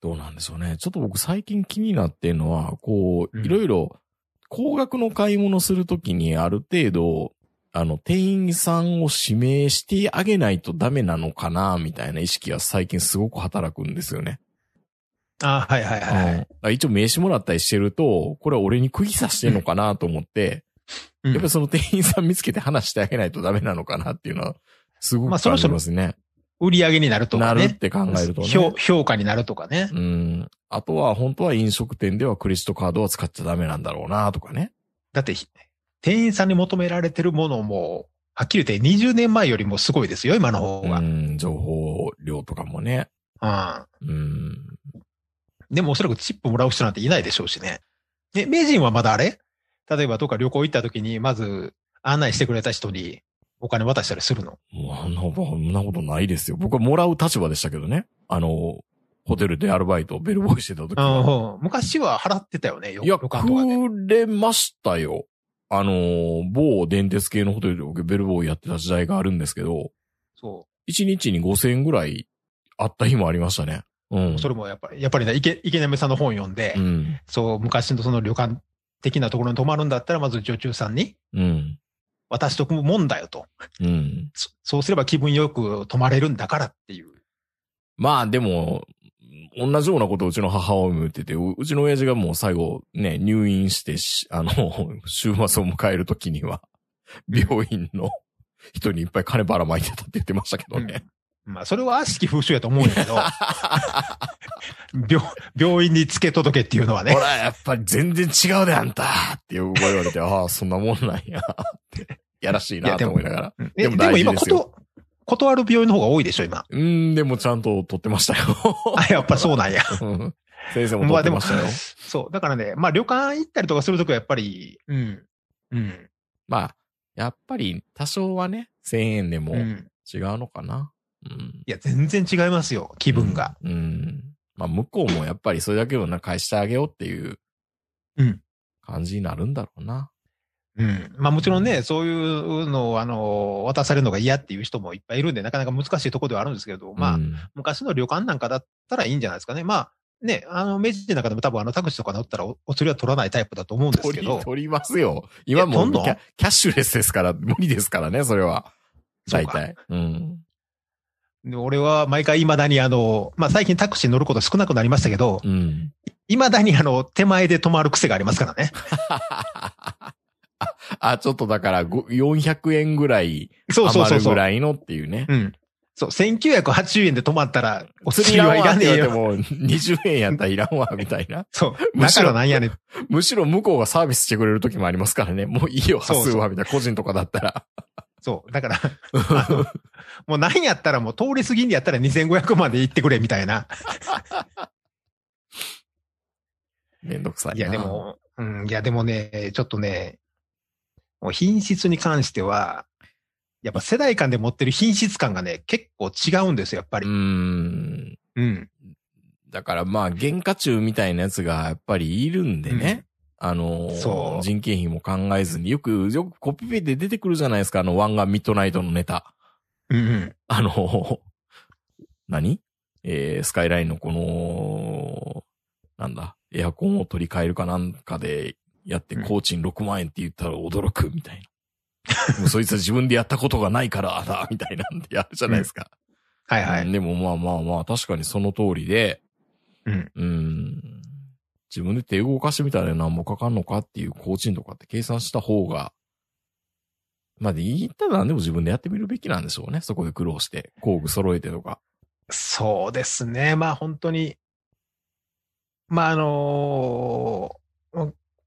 どうなんでしょうね。ちょっと僕最近気になってるのは、こう、うんいろいろ、高額の買い物するときにある程度、あの、店員さんを指名してあげないとダメなのかな、みたいな意識が最近すごく働くんですよね。あはいはいはい。うんあ一応名刺もらったりしてると、これは俺に釘刺してんのかなと思って、うんやっぱりその店員さん見つけて話してあげないとダメなのかなっていうのは、すごく感じまあそろそろますね。売り上げになるとかね。なるって考えるとね。評評価になるとかね。うん。あとは、本当は飲食店ではクレジットカードは使っちゃダメなんだろうなとかね。だって、店員さんに求められてるものも、はっきり言って20年前よりもすごいですよ、今の方が。うん、情報量とかもね。うんうん。でもおそらくチップもらう人なんていないでしょうしね。え、名人はまだあれ？例えばどっか旅行行った時に、まず案内してくれた人に、お金渡したりするの？もうあんなこと、そんなことないですよ。僕はもらう立場でしたけどね。あの、ホテルでアルバイト、ベルボーイしてた時は。うん昔は払ってたよね、よいや。くれましたよ。あの、某電鉄系のホテルで僕ベルボーイやってた時代があるんですけど、そ1日に5000円ぐらいあった日もありましたね。うんう。。それもやっぱり、やっぱりね、池、池波さんの本読んで、うん。そう、昔のその旅館的なところに泊まるんだったら、まず女中さんにうん。渡しとくもんだよと。うん。そそうすれば気分よく泊まれるんだからっていう。まあでも、同じようなことをうちの母親も言ってて、ううちの親父がもう最後ね、入院してし、あの、<laughs> 週末を迎えるときには、<laughs> 病院の人にいっぱい金ばらまいてたって言ってましたけどね。まあ、それは悪しき風習やと思うんやけど、<laughs> 病、病院につけ届けっていうのはねほ。ら、やっぱり全然違うであんたって言われて、ああ、そんなもんなんや、って。やらしいなと思いながら。うんでもえでも今、こと、断る病院の方が多いでしょ、今。うん、でもちゃんと取ってましたよ。あ、やっぱそうなんや。<laughs> うん先生も取ってましたよ。、そう。だからね、まあ旅館行ったりとかするときはやっぱり、うん。うん。まあ、やっぱり多少はね、1000円でもうん。違うのかな。うん。いや、全然違いますよ、気分が。うん。うん。まあ、向こうもやっぱりそれだけをな返してあげようっていううん。感じになるんだろうな。うん。まあもちろんね、そういうのを、あの、渡されるのが嫌っていう人もいっぱいいるんで、なかなか難しいところではあるんですけど、まあ、うん昔の旅館なんかだったらいいんじゃないですかね。まあ、ね、あの、明治の中でも多分あのタクシーとか乗ったらおお釣りは取らないタイプだと思うんですけど、取りますよ。今もうキャキャッシュレスですから、無理ですからね、それは。大体。うん。で俺は毎回未だにあの、まあ最近タクシー乗ること少なくなりましたけど、うん。未だにあの、手前で止まる癖がありますからね。<laughs> あ、あちょっとだから、ご400円ぐらいそうそう余るそうそう。ぐらいのっていうね。うん。そう、1980円で止まったら、お釣りはいらねえよ。も20円やったらいらんわ、みたいな。そう。むしろなんやねん。むしろ向こうがサービスしてくれる時もありますからね。もういいよ、そうそう端数は、みたいな。個人とかだったら。そう。だから、もう何やったらもう通り過ぎんでやったら2500まで行ってくれみたいな。<laughs> めんどくさいな。いやで。も、うん、いやでもね、ちょっとね、もう品質に関しては、やっぱ世代間で持ってる品質感がね、結構違うんですよ、やっぱり。うーん。うん。だからまあ、原価中みたいなやつがやっぱりいるんでね。あのーそう人件費も考えずに、よく、よくコピペで出てくるじゃないですか、あの、ワンガンミッドナイトのネタ。うんうん。あの、何？えー、スカイラインのこの、なんだ、エアコンを取り替えるかなんかでやって、うん工賃6万円って言ったら驚くみたいな。もうそいつは自分でやったことがないからだ、みたいなんでやるじゃないですか。はいはい。うんでもまあまあまあ、確かにその通りで、うん。うん。自分で手動かしてみたら何もかかんのかっていう工賃とかって計算した方が、まあで言ったら何でも自分でやってみるべきなんでしょうね。そこで苦労して、工具揃えてとか。そうですね。まあ本当に、まああのー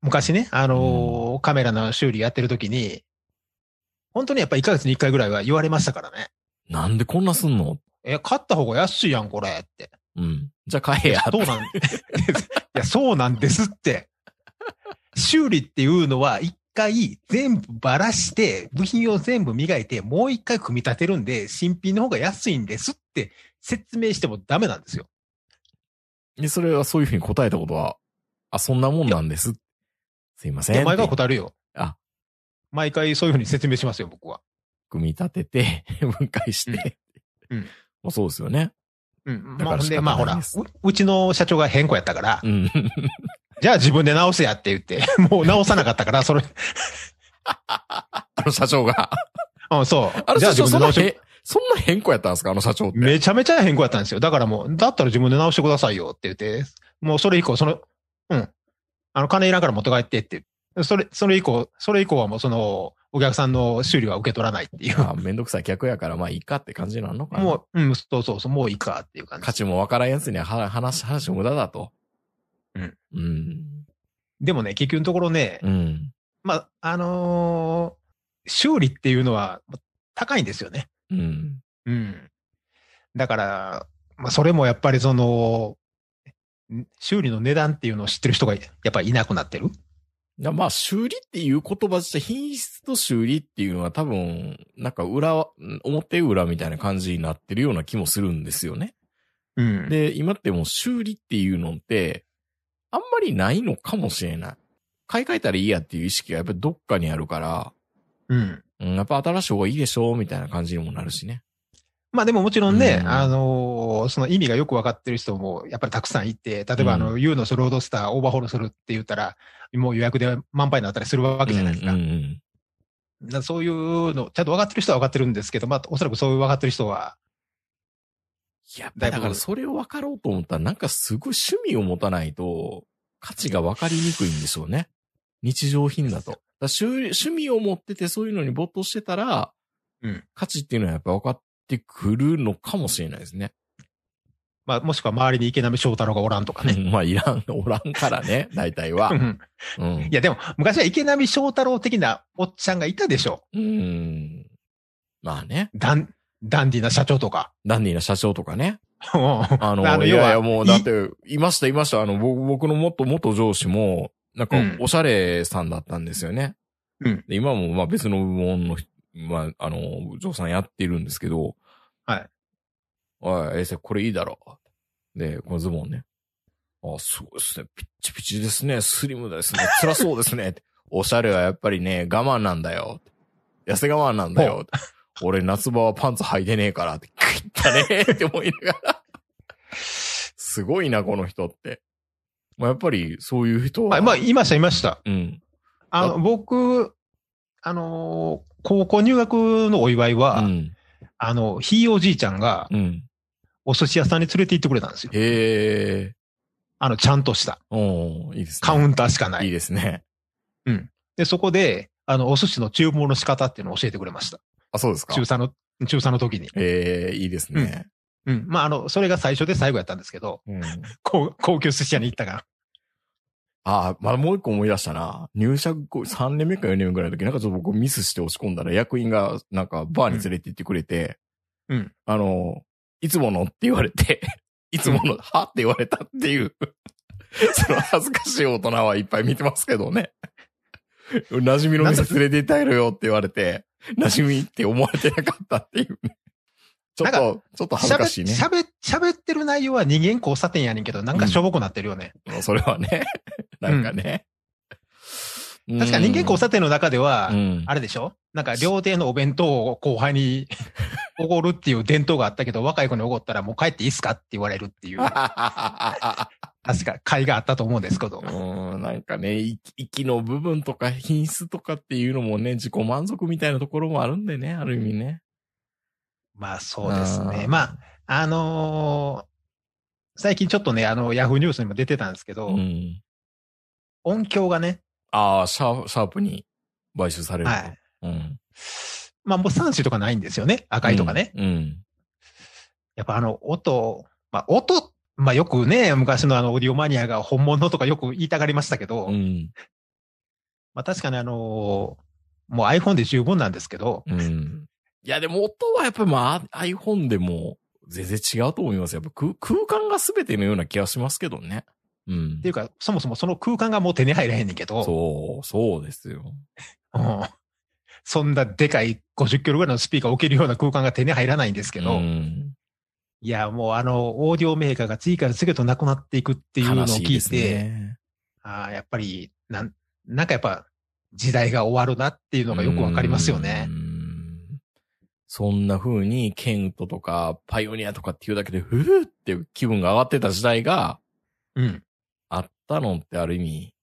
昔ね、あのーカメラの修理やってる時に、本当にやっぱ1ヶ月に1回ぐらいは言われましたからね。なんでこんなすんの？え、買った方が安いやん、これって。うん。じゃあ買えや。そうなん、<laughs> いや、そうなんですって。修理っていうのは一回全部ばらして、部品を全部磨いて、もう一回組み立てるんで、新品の方が安いんですって説明してもダメなんですよ。で、それはそういうふうに答えたことは、あ、そんなもんなんです。すいません。いや、毎回って答えるよ。あ、毎回そういうふうに説明しますよ、僕は。組み立てて、<laughs> 分解して。うんうんまあそうですよね。うん。だから仕方まあで、まあほらう、うちの社長が変更やったから、うん。<laughs> じゃあ自分で直せやって言って、<laughs> もう直さなかったから、それ、あの社長が。うん、そう。あの社長、そんなそんな変更やったんですかあの社長って。めちゃめちゃ変更やったんですよ。だからもう、だったら自分で直してくださいよって言って、もうそれ以降、その、うん。あの、金いらんから持って帰ってって。それ、それ以降、それ以降はもうその、お客さんの修理は受け取らないっていう。あめんどくさい客やから、まあいいかって感じなのかな。もう、うん、そうそうそう、もういいかっていう感じ価。値もわからんやつにはは話、話無駄だと。うん。うん。でもね、結局のところね、うん。まあ、あのー修理っていうのは高いんですよね。うん。うん。だから、まあ、それもやっぱりその、ん修理の値段っていうのを知ってる人がやっぱりいなくなってる？やまあ、修理っていう言葉自体、品質と修理っていうのは多分、なんか裏は、表裏みたいな感じになってるような気もするんですよね。うん。で、今ってもう修理っていうのって、あんまりないのかもしれない。買い替えたらいいやっていう意識がやっぱりどっかにあるから、うん。うん、やっぱ新しい方がいいでしょみたいな感じにもなるしね。まあでももちろんね、うんあのーその意味がよくわかってる人もやっぱりたくさんいて、例えばあの、う U のロードスターオーバーホールするって言ったら、もう予約で満杯になったりするわけじゃないですか。うんうんうんそういうの、ちゃんと分かってる人は分かってるんですけど、まあおそらくそういう分かってる人は、いや、だからそれを分かろうと思ったら、なんかすごい趣味を持たないと、価値が分かりにくいんでしょうね。日常品だと。だ趣味を持っててそういうのに没頭してたら、うん価値っていうのはやっぱ分かってくるのかもしれないですね。まあもしくは周りに池波正太郎がおらんとかね。まあ、いらん、おらんからね、<laughs> 大体はう。んうん。いやでも昔は池波正太郎的なおっちゃんがいたでしょ。うん。まあね。ダン、ダンディな社長とか。ダンディーな社長とかね。ああの、いやいや、もう、だって、いました、いました。あの、ぼ僕の元、元上司も、なんかうん、おしゃれさんだったんですよね。うん。で今も、まあ別の部門の人、まあ、あの、上さんやってるんですけど、はい。おい、衛生これいいだろ。で、このズボンね。あ、すごいですね。ピッチピチですね。スリムですね。辛そうですね。<laughs> おしゃれはやっぱりね、我慢なんだよ。痩せ我慢なんだよ。俺夏場はパンツ履いてねえからって、食ったね <laughs> って思いながら。すごいな、この人って。まあ、やっぱりそういう人は。まあ、まあ、いました、いました。うん。あの、僕、あのー高校入学のお祝いは、うん。あの、ひいおじいちゃんが、うん。お寿司屋さんに連れて行ってくれたんですよ。へえ。あの、ちゃんとした。おーいいですね。カウンターしかないい。いですね。で、そこで、あの、お寿司の注文の仕方っていうのを教えてくれました。あ、そうですか。中3の、中3の時に。ええいいですね。うん。まあ、あの、それが最初で最後やったんですけど、うん。<laughs> 高高級寿司屋に行ったから。あ、まだもう一個思い出したな。入社後3年目か4年目ぐらいの時、なんかちょっと僕ミスして押し込んだら役員がなんかバーに連れて行ってくれて、うん。あの、いつものって言われて、いつもの、は？って言われたっていう、その恥ずかしい大人はいっぱい見てますけどね。馴染みの店連れて行ってあげるよって言われて、馴染みって思われてなかったっていうね。ちょっと、ちょっと恥ずかしいね。喋、喋ってる内容は人間交差点やねんけど、なんかしょぼくなってるよね。それはね。なんかね。確か人間交差点の中では、うん。あれでしょ？なんか料亭のお弁当を後輩に <laughs> おごるっていう伝統があったけど、若い子におごったらもう帰っていいっすかって言われるっていう、<laughs> 確か会があったと思うんですけど。うん、なんかね、い息の部分とか品質とかっていうのもね、自己満足みたいなところもあるんでね、ある意味ね。まあそうですね。うんまあ、あのー最近ちょっとね、あの、ヤフーニュースにも出てたんですけど、うん。音響がね、ああ、シャープ、シャープに買収されると。はい。うん。まあもう3種とかないんですよね。赤いとかね。うん。やっぱあの、音、まあ音、まあよくね、昔のあの、オーディオマニアが本物とかよく言いたがりましたけど、うん。うん。まあ確かにあのーもう iPhone で十分なんですけど、うん。いや、でも音はやっぱりまあ iPhone でも全然違うと思いますよ。やっぱ空空間が全てのような気がしますけどね。うんってい。うか、そもそもその空間がもう手に入らへんねんけど、そう、そうですよ。うんそんなでかい50キロぐらいのスピーカーを置けるような空間が手に入らないんですけど、うん。いや、もうあの、オーディオメーカーが次から次へとなくなっていくっていうのを聞いて、ね。ああ、やっぱり、なん、なんかやっぱ、時代が終わるなっていうのがよくわかりますよねう。ん。そんな風に、ケントとか、パイオニアとかっていうだけで、ふーって気分が上がってた時代がうん。あったのってある意味、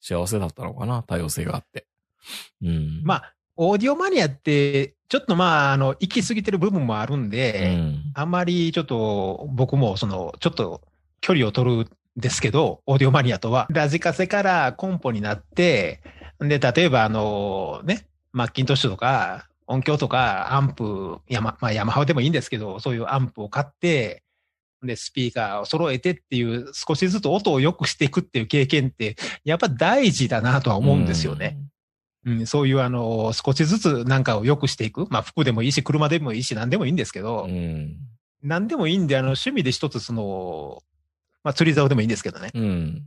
幸せだったのかな多様性があって。うん。まあ、オーディオマニアって、ちょっとまあ、あの、行き過ぎてる部分もあるんうで、ん。あんまりちょっと僕もその、ちょっと距離を取るんですけど、オーディオマニアとは、ラジカセからコンポになって、で、例えばあの、ね、マッキントッシュとか、音響とか、アンプ、ヤマ、まあヤマハでもいいんですけど、そういうアンプを買って、で、スピーカーを揃えてっていう、少しずつ音を良くしていくっていう経験って、やっぱ大事だなとは思うんですよね。うん、そういうあの、少しずつなんかを良くしていく。まあ服でもいいし、車でもいいし、何でもいいんですけど、うん。何でもいいんで、あの、趣味で一つその、まあ釣り竿でもいいんですけどね。うん。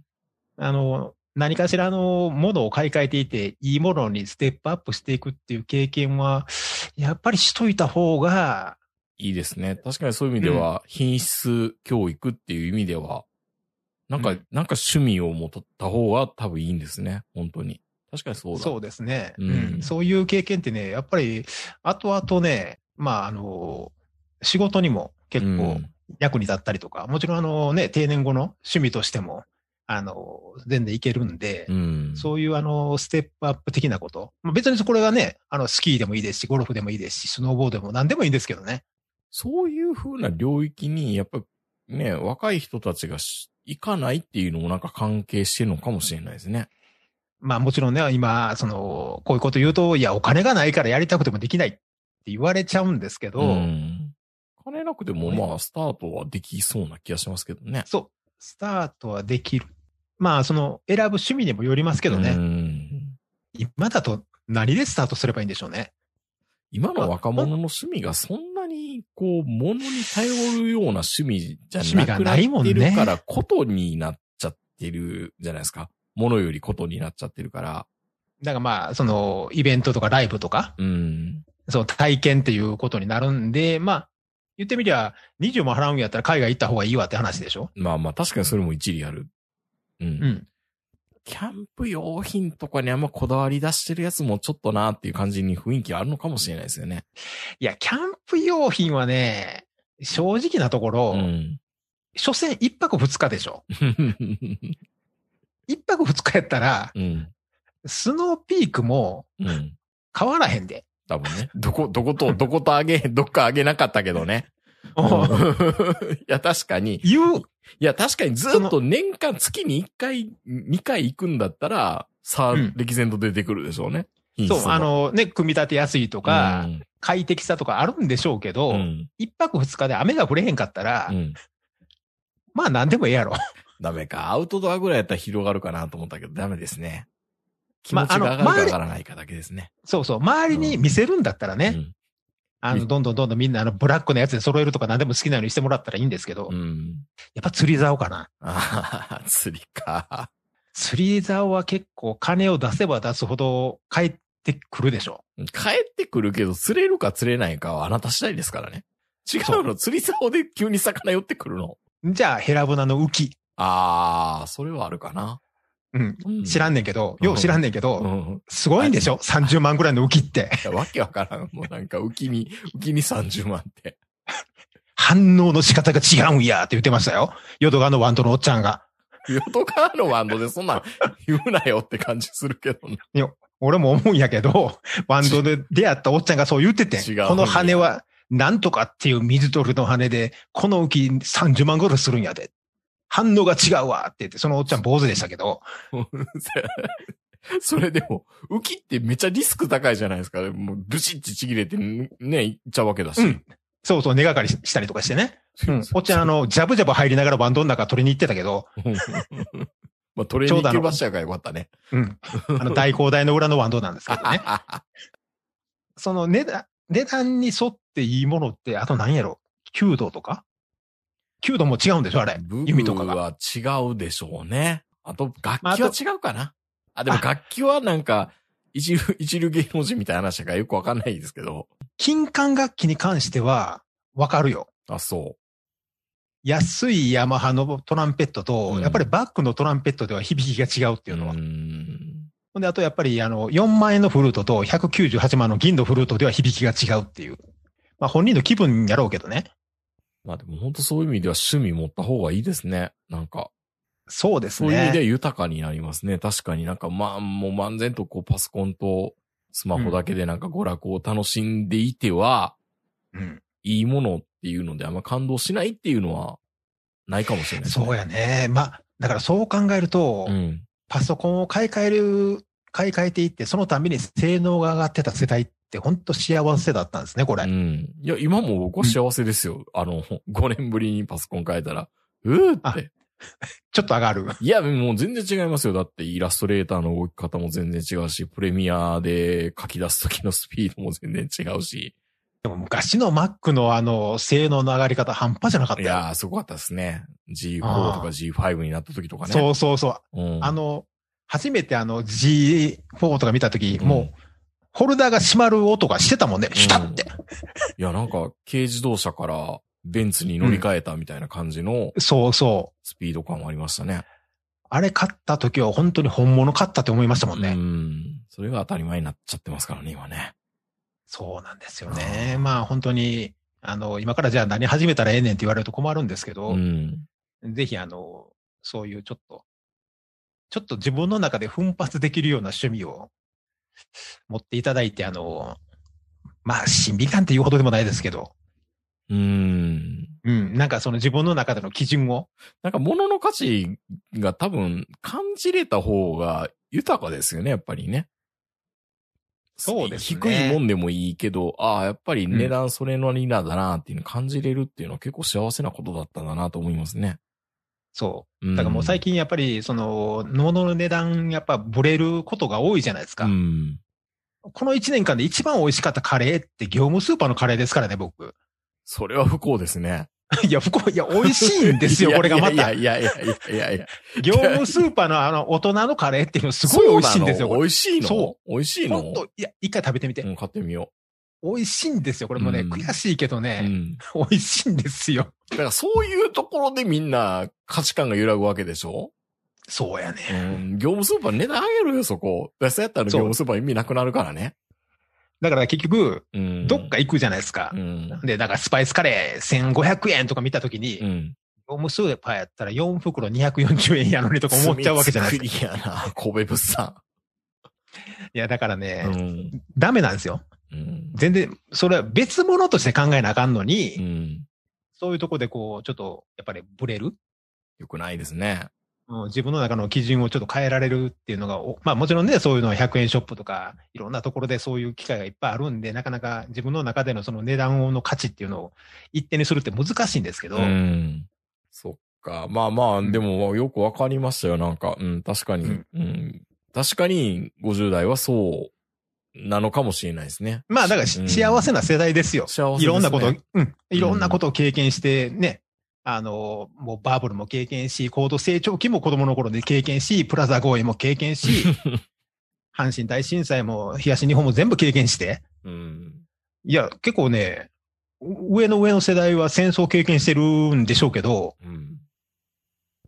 あの、何かしらのものを買い替えていて、いいものにステップアップしていくっていう経験は、やっぱりしといた方が、いいですね。確かにそういう意味では、品質教育っていう意味では、なんか、うんなんか趣味を持った方が多分いいんですね。本当に。確かにそうだ。そうですね、うんうんそういう経験ってね、やっぱり、後々ね、まあ、あの、仕事にも結構うん役に立ったりとか、もちろんあのね、定年後の趣味としても、あの、全然いけるんで、うん。そういうあの、ステップアップ的なこと。まあ別にこれがね、あの、スキーでもいいですし、ゴルフでもいいですし、スノーボードでも何でもいいんですけどね。そういう風な領域に、やっぱね、若い人たちがし行かないっていうのもなんか関係してるのかもしれないですね。まあもちろんね、今、その、こういうこと言うと、いや、お金がないからやりたくてもできないって言われちゃうんですけど、ん。金なくてもまあ、スタートはできそうな気がしますけどね。そう、スタートはできる。まあ、その、選ぶ趣味にもよりますけどうね。ん今だと何でスタートすればいいんでしょうね。今の若者の趣味がそんなに、こう、物に頼るような趣味じゃ趣味がなくなないもんねってるから、ことになっちゃってるじゃないですか。物よりことになっちゃってるから。だからまあ、その、イベントとかライブとか、うん。その体験っていうことになるんで、まあ、言ってみりゃ、20も払うんやったら海外行った方がいいわって話でしょ？まあまあ、確かにそれも一理ある。うん。うん。キャンプ用品とかにあんまこだわり出してるやつもちょっとなっていう感じに雰囲気あるのかもしれないですよね。いや、キャンプ用品はね、正直なところ、うん。所詮一泊二日でしょ。<laughs> 一泊二日やったら、うん。スノーピークもうん。変わらへんで。多分ね。どこ、どこと、どことあげ、どっかあげなかったけどね。<laughs> うん <laughs> いや、確かに。言う、いや、確かにずっと年間月に1回、2回行くんだったら、さあ、うん歴然と出てくるでしょうね。そう、あ、のね、組み立てやすいとか、うん快適さとかあるんでしょうけど、うん。一泊二日で雨が降れへんかったら、うん。まあ何でもええやろ。ダメか。アウトドアぐらいやったら広がるかなと思ったけど、ダメですね。気まあ持ちが上がるか上がらないかだけですね。そうそう、周りに見せるんだったらね、うんあの、どんどんどんどんみんなあの、ブラックのやつで揃えるとか何でも好きなようにしてもらったらいいんですけど、うん。やっぱ釣り竿かな。ああ、釣りか。釣り竿は結構金を出せば出すほど帰ってくるでしょ。帰ってくるけど、釣れるか釣れないかはあなた次第ですからね。違うの釣り竿で急に魚寄ってくるの。じゃあ、ヘラブナの浮き。ああ、それはあるかな。うん。うん知らんねんけど、よう知らんねんけど、うん。すごいんでしょ ?30 万ぐらいの浮きって。いやわけわからん。もうなんか、浮きに、浮きに30万って。反応の仕方が違うんやって言ってましたよ。淀川のワンドのおっちゃんが。淀川のワンドでそんなん <laughs> 言うなよって感じするけどね。俺も思うんやけど、ワンドで出会ったおっちゃんがそう言っててこの羽は、なんとかっていう水鳥の羽で、この浮き30万ぐらいするんやで。反応が違うわって言って、そのおっちゃん坊主でしたけど、<laughs> それでも、浮きってめっちゃリスク高いじゃないですか。もう、ブシッてちぎれてね、いっちゃうわけだし。うんそうそう、根がかりしたりとかしてね。<laughs> うん。おっちゃん、あの、ジャブジャブ入りながらバンドの中取りに行ってたけど、<laughs> まあ、トレーニング行ける場所やからよかったね。うん。あの、大光台の裏のワンドなんですけどね。その値段、値段に沿っていいものって、あと何やろ ?9 度とか？?9 度も違うんでしょあれ。部弓とかが。違うでしょうね。あと、楽器はと違うかな。あ、でも楽器はなんか、一流、<laughs> 一流芸能人みたいな話だからよくわかんないですけど。金管楽器に関しては、わかるよ。あ、そ安いヤマハのトランペットと、うんやっぱりバックのトランペットでは響きが違うってう。いうのは。ほんで、あとやっぱりあの、4万円のフルートと198万の銀のフルートでは響きが違うっていう。まあ本人の気分やろうけどね。まあでも本当そういう意味では趣味持った方がいいですね。なんか、そうですそういう意味でね。豊かになりますね。確かになんかまあもう漫然とこうパソコンとスマホだけでなんか娯楽を楽しんでいては、うん。いいものっていうのであんま感動しないっていうのはないかもしれないね。そうやね。まあ、だからそう考えると、うん。パソコンを買い替える、買い替えていって、そのたびに性能が上がってた世代って本当幸せだったんですね、これ。うん。いや、今も僕は幸せですよ。あの、<laughs> 5年ぶりにパソコン変えたら、うーって。ちょっと上がる。いや、もう全然違いますよ。だってイラストレーターの動き方も全然違うし、プレミアで書き出す時のスピードも全然違うし。でも昔の Mac のあの、性能の上がり方半端じゃなかったよ。いやー、すごかったですね。G4 とかあー G5 になった時とかね。そうそうそう。う。ん。あの、初めてあの G4 とか見たとき、うんもう、ホルダーが閉まる音がしてたもんね。シュタって。いや、なんか、軽自動車からベンツに乗り換えたみたいな感じのそうそう。スピード感はありましたね。あれ買った時は本当に本物買ったって思いましたもんうね。ん。それが当たり前になっちゃってますからね、今ね。そうなんですよね。まあ本当に、あの、今からじゃあ何始めたらええねんって言われると困るんですけど、うん。ぜひあの、そういうちょっと、ちょっと自分の中で奮発できるような趣味を持っていただいて、あの、まあ、審美眼っていうほどでもないですけど、うん。うん、なんかその自分の中での基準を、なんか物の価値が多分感じれた方が豊かですよね、やっぱりね。そうですね低いもんでもいいけど、ああ、やっぱり値段それなりなんだなっていうのを感じれるっていうのは結構幸せなことだったんだなと思いますね。そう。だだからもう最近やっぱり、その、物の値段やっぱブレることが多いじゃないですか。うん。この1年間で一番美味しかったカレーって業務スーパーのカレーですからね、僕。それは不幸ですね。<laughs> いや、不幸、いや、美味しいんですよ、<laughs> これがまた。いやいやいやいやいやいや。業務スーパーのあの、大人のカレーっていうのすごい美味しいんですよ、美味しいの？そ美味しいの？いや、一回食べてみて。うん、買ってみよ美味しいんですよ、これもね、うん悔しいけどう。うね、ん。美味しいんですよ。だからそういうところでみんな価値観が揺らぐわけでしょ？そうやうね。ん。業務スーパー値段上げるよ、そこ。そうやったら業務スーパー意味なくなるからね。だから結局、うん。どっか行くじゃないですかう。ん。で、だからスパイスカレー1500円とか見たときに、業うん。務スーパーやったら4袋240円やのにとか思っちゃうわけじゃないですか。いやな、神戸物産。いや、だからね、うん。ダメなんですよ。うん。全然、それは別物として考えなあかんのに、うん。そういうとこでこう、ちょっと、やっぱりブレる。よくないですね。うん自分の中の基準をちょっと変えられるっていうのが、おまあもちろんね、そういうのは100円ショップとか、いろんなところでそういう機会がいっぱいあるんで、なかなか自分の中でのその値段の価値っていうのを一定にするって難しいんですけど、うん。そっか。まあまあ、うんでもよくわかりましたよ。なんか、うん、確かに。ううんん。確かに、50代はそう、なのかもしれないですね。まあだからし、うん幸せな世代ですよ。幸せねいろんなことを、うん、いろんなことを経験してね、あの、もうバブルも経験し、高度成長期も子供の頃で経験し、プラザ合意も経験し、<laughs> 阪神大震災も東日本も全部経験して、うん。いや、結構ね、う上の上の世代は戦争経験してるんでしょうけど、うん。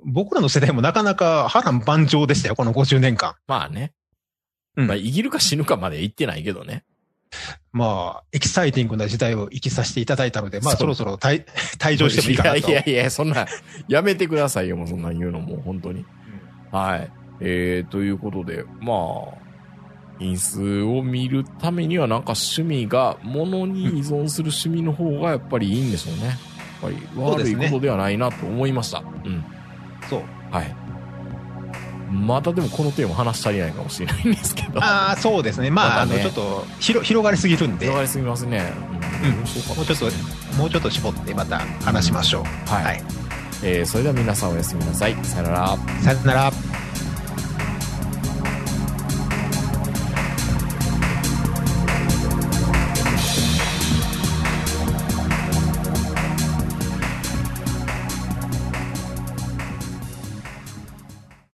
僕らの世代もなかなか波乱万丈でしたよ、この50年間。まあね。うんまあ、生きるか死ぬかまで言ってないけどね。まあ、エキサイティングな時代を生きさせていただいたので、まあそろそろ退 <laughs> 退場してもいいかなと。いやいやいや、そんな、やめてくださいよ、もうそんなん言うのもう、本当に。はい。えー、ということで、まあ、因数を見るためにはなんか趣味が、物に依存する趣味の方がやっぱりいいんでしょうね。やっぱり悪いことではないなと思いました。うん。そう。はい。またでもこのテーマ話し足りないかもしれないんですけど。ああ、そうですね。まあ、ねあの、ちょっと広、広がりすぎるんで、も広がりすぎますね。うんどうしようかうちょっと、もうちょっと絞ってまた話しましょう。はい。はい。えーそれでは皆さんおやすみなさい。さよなら。さよなら。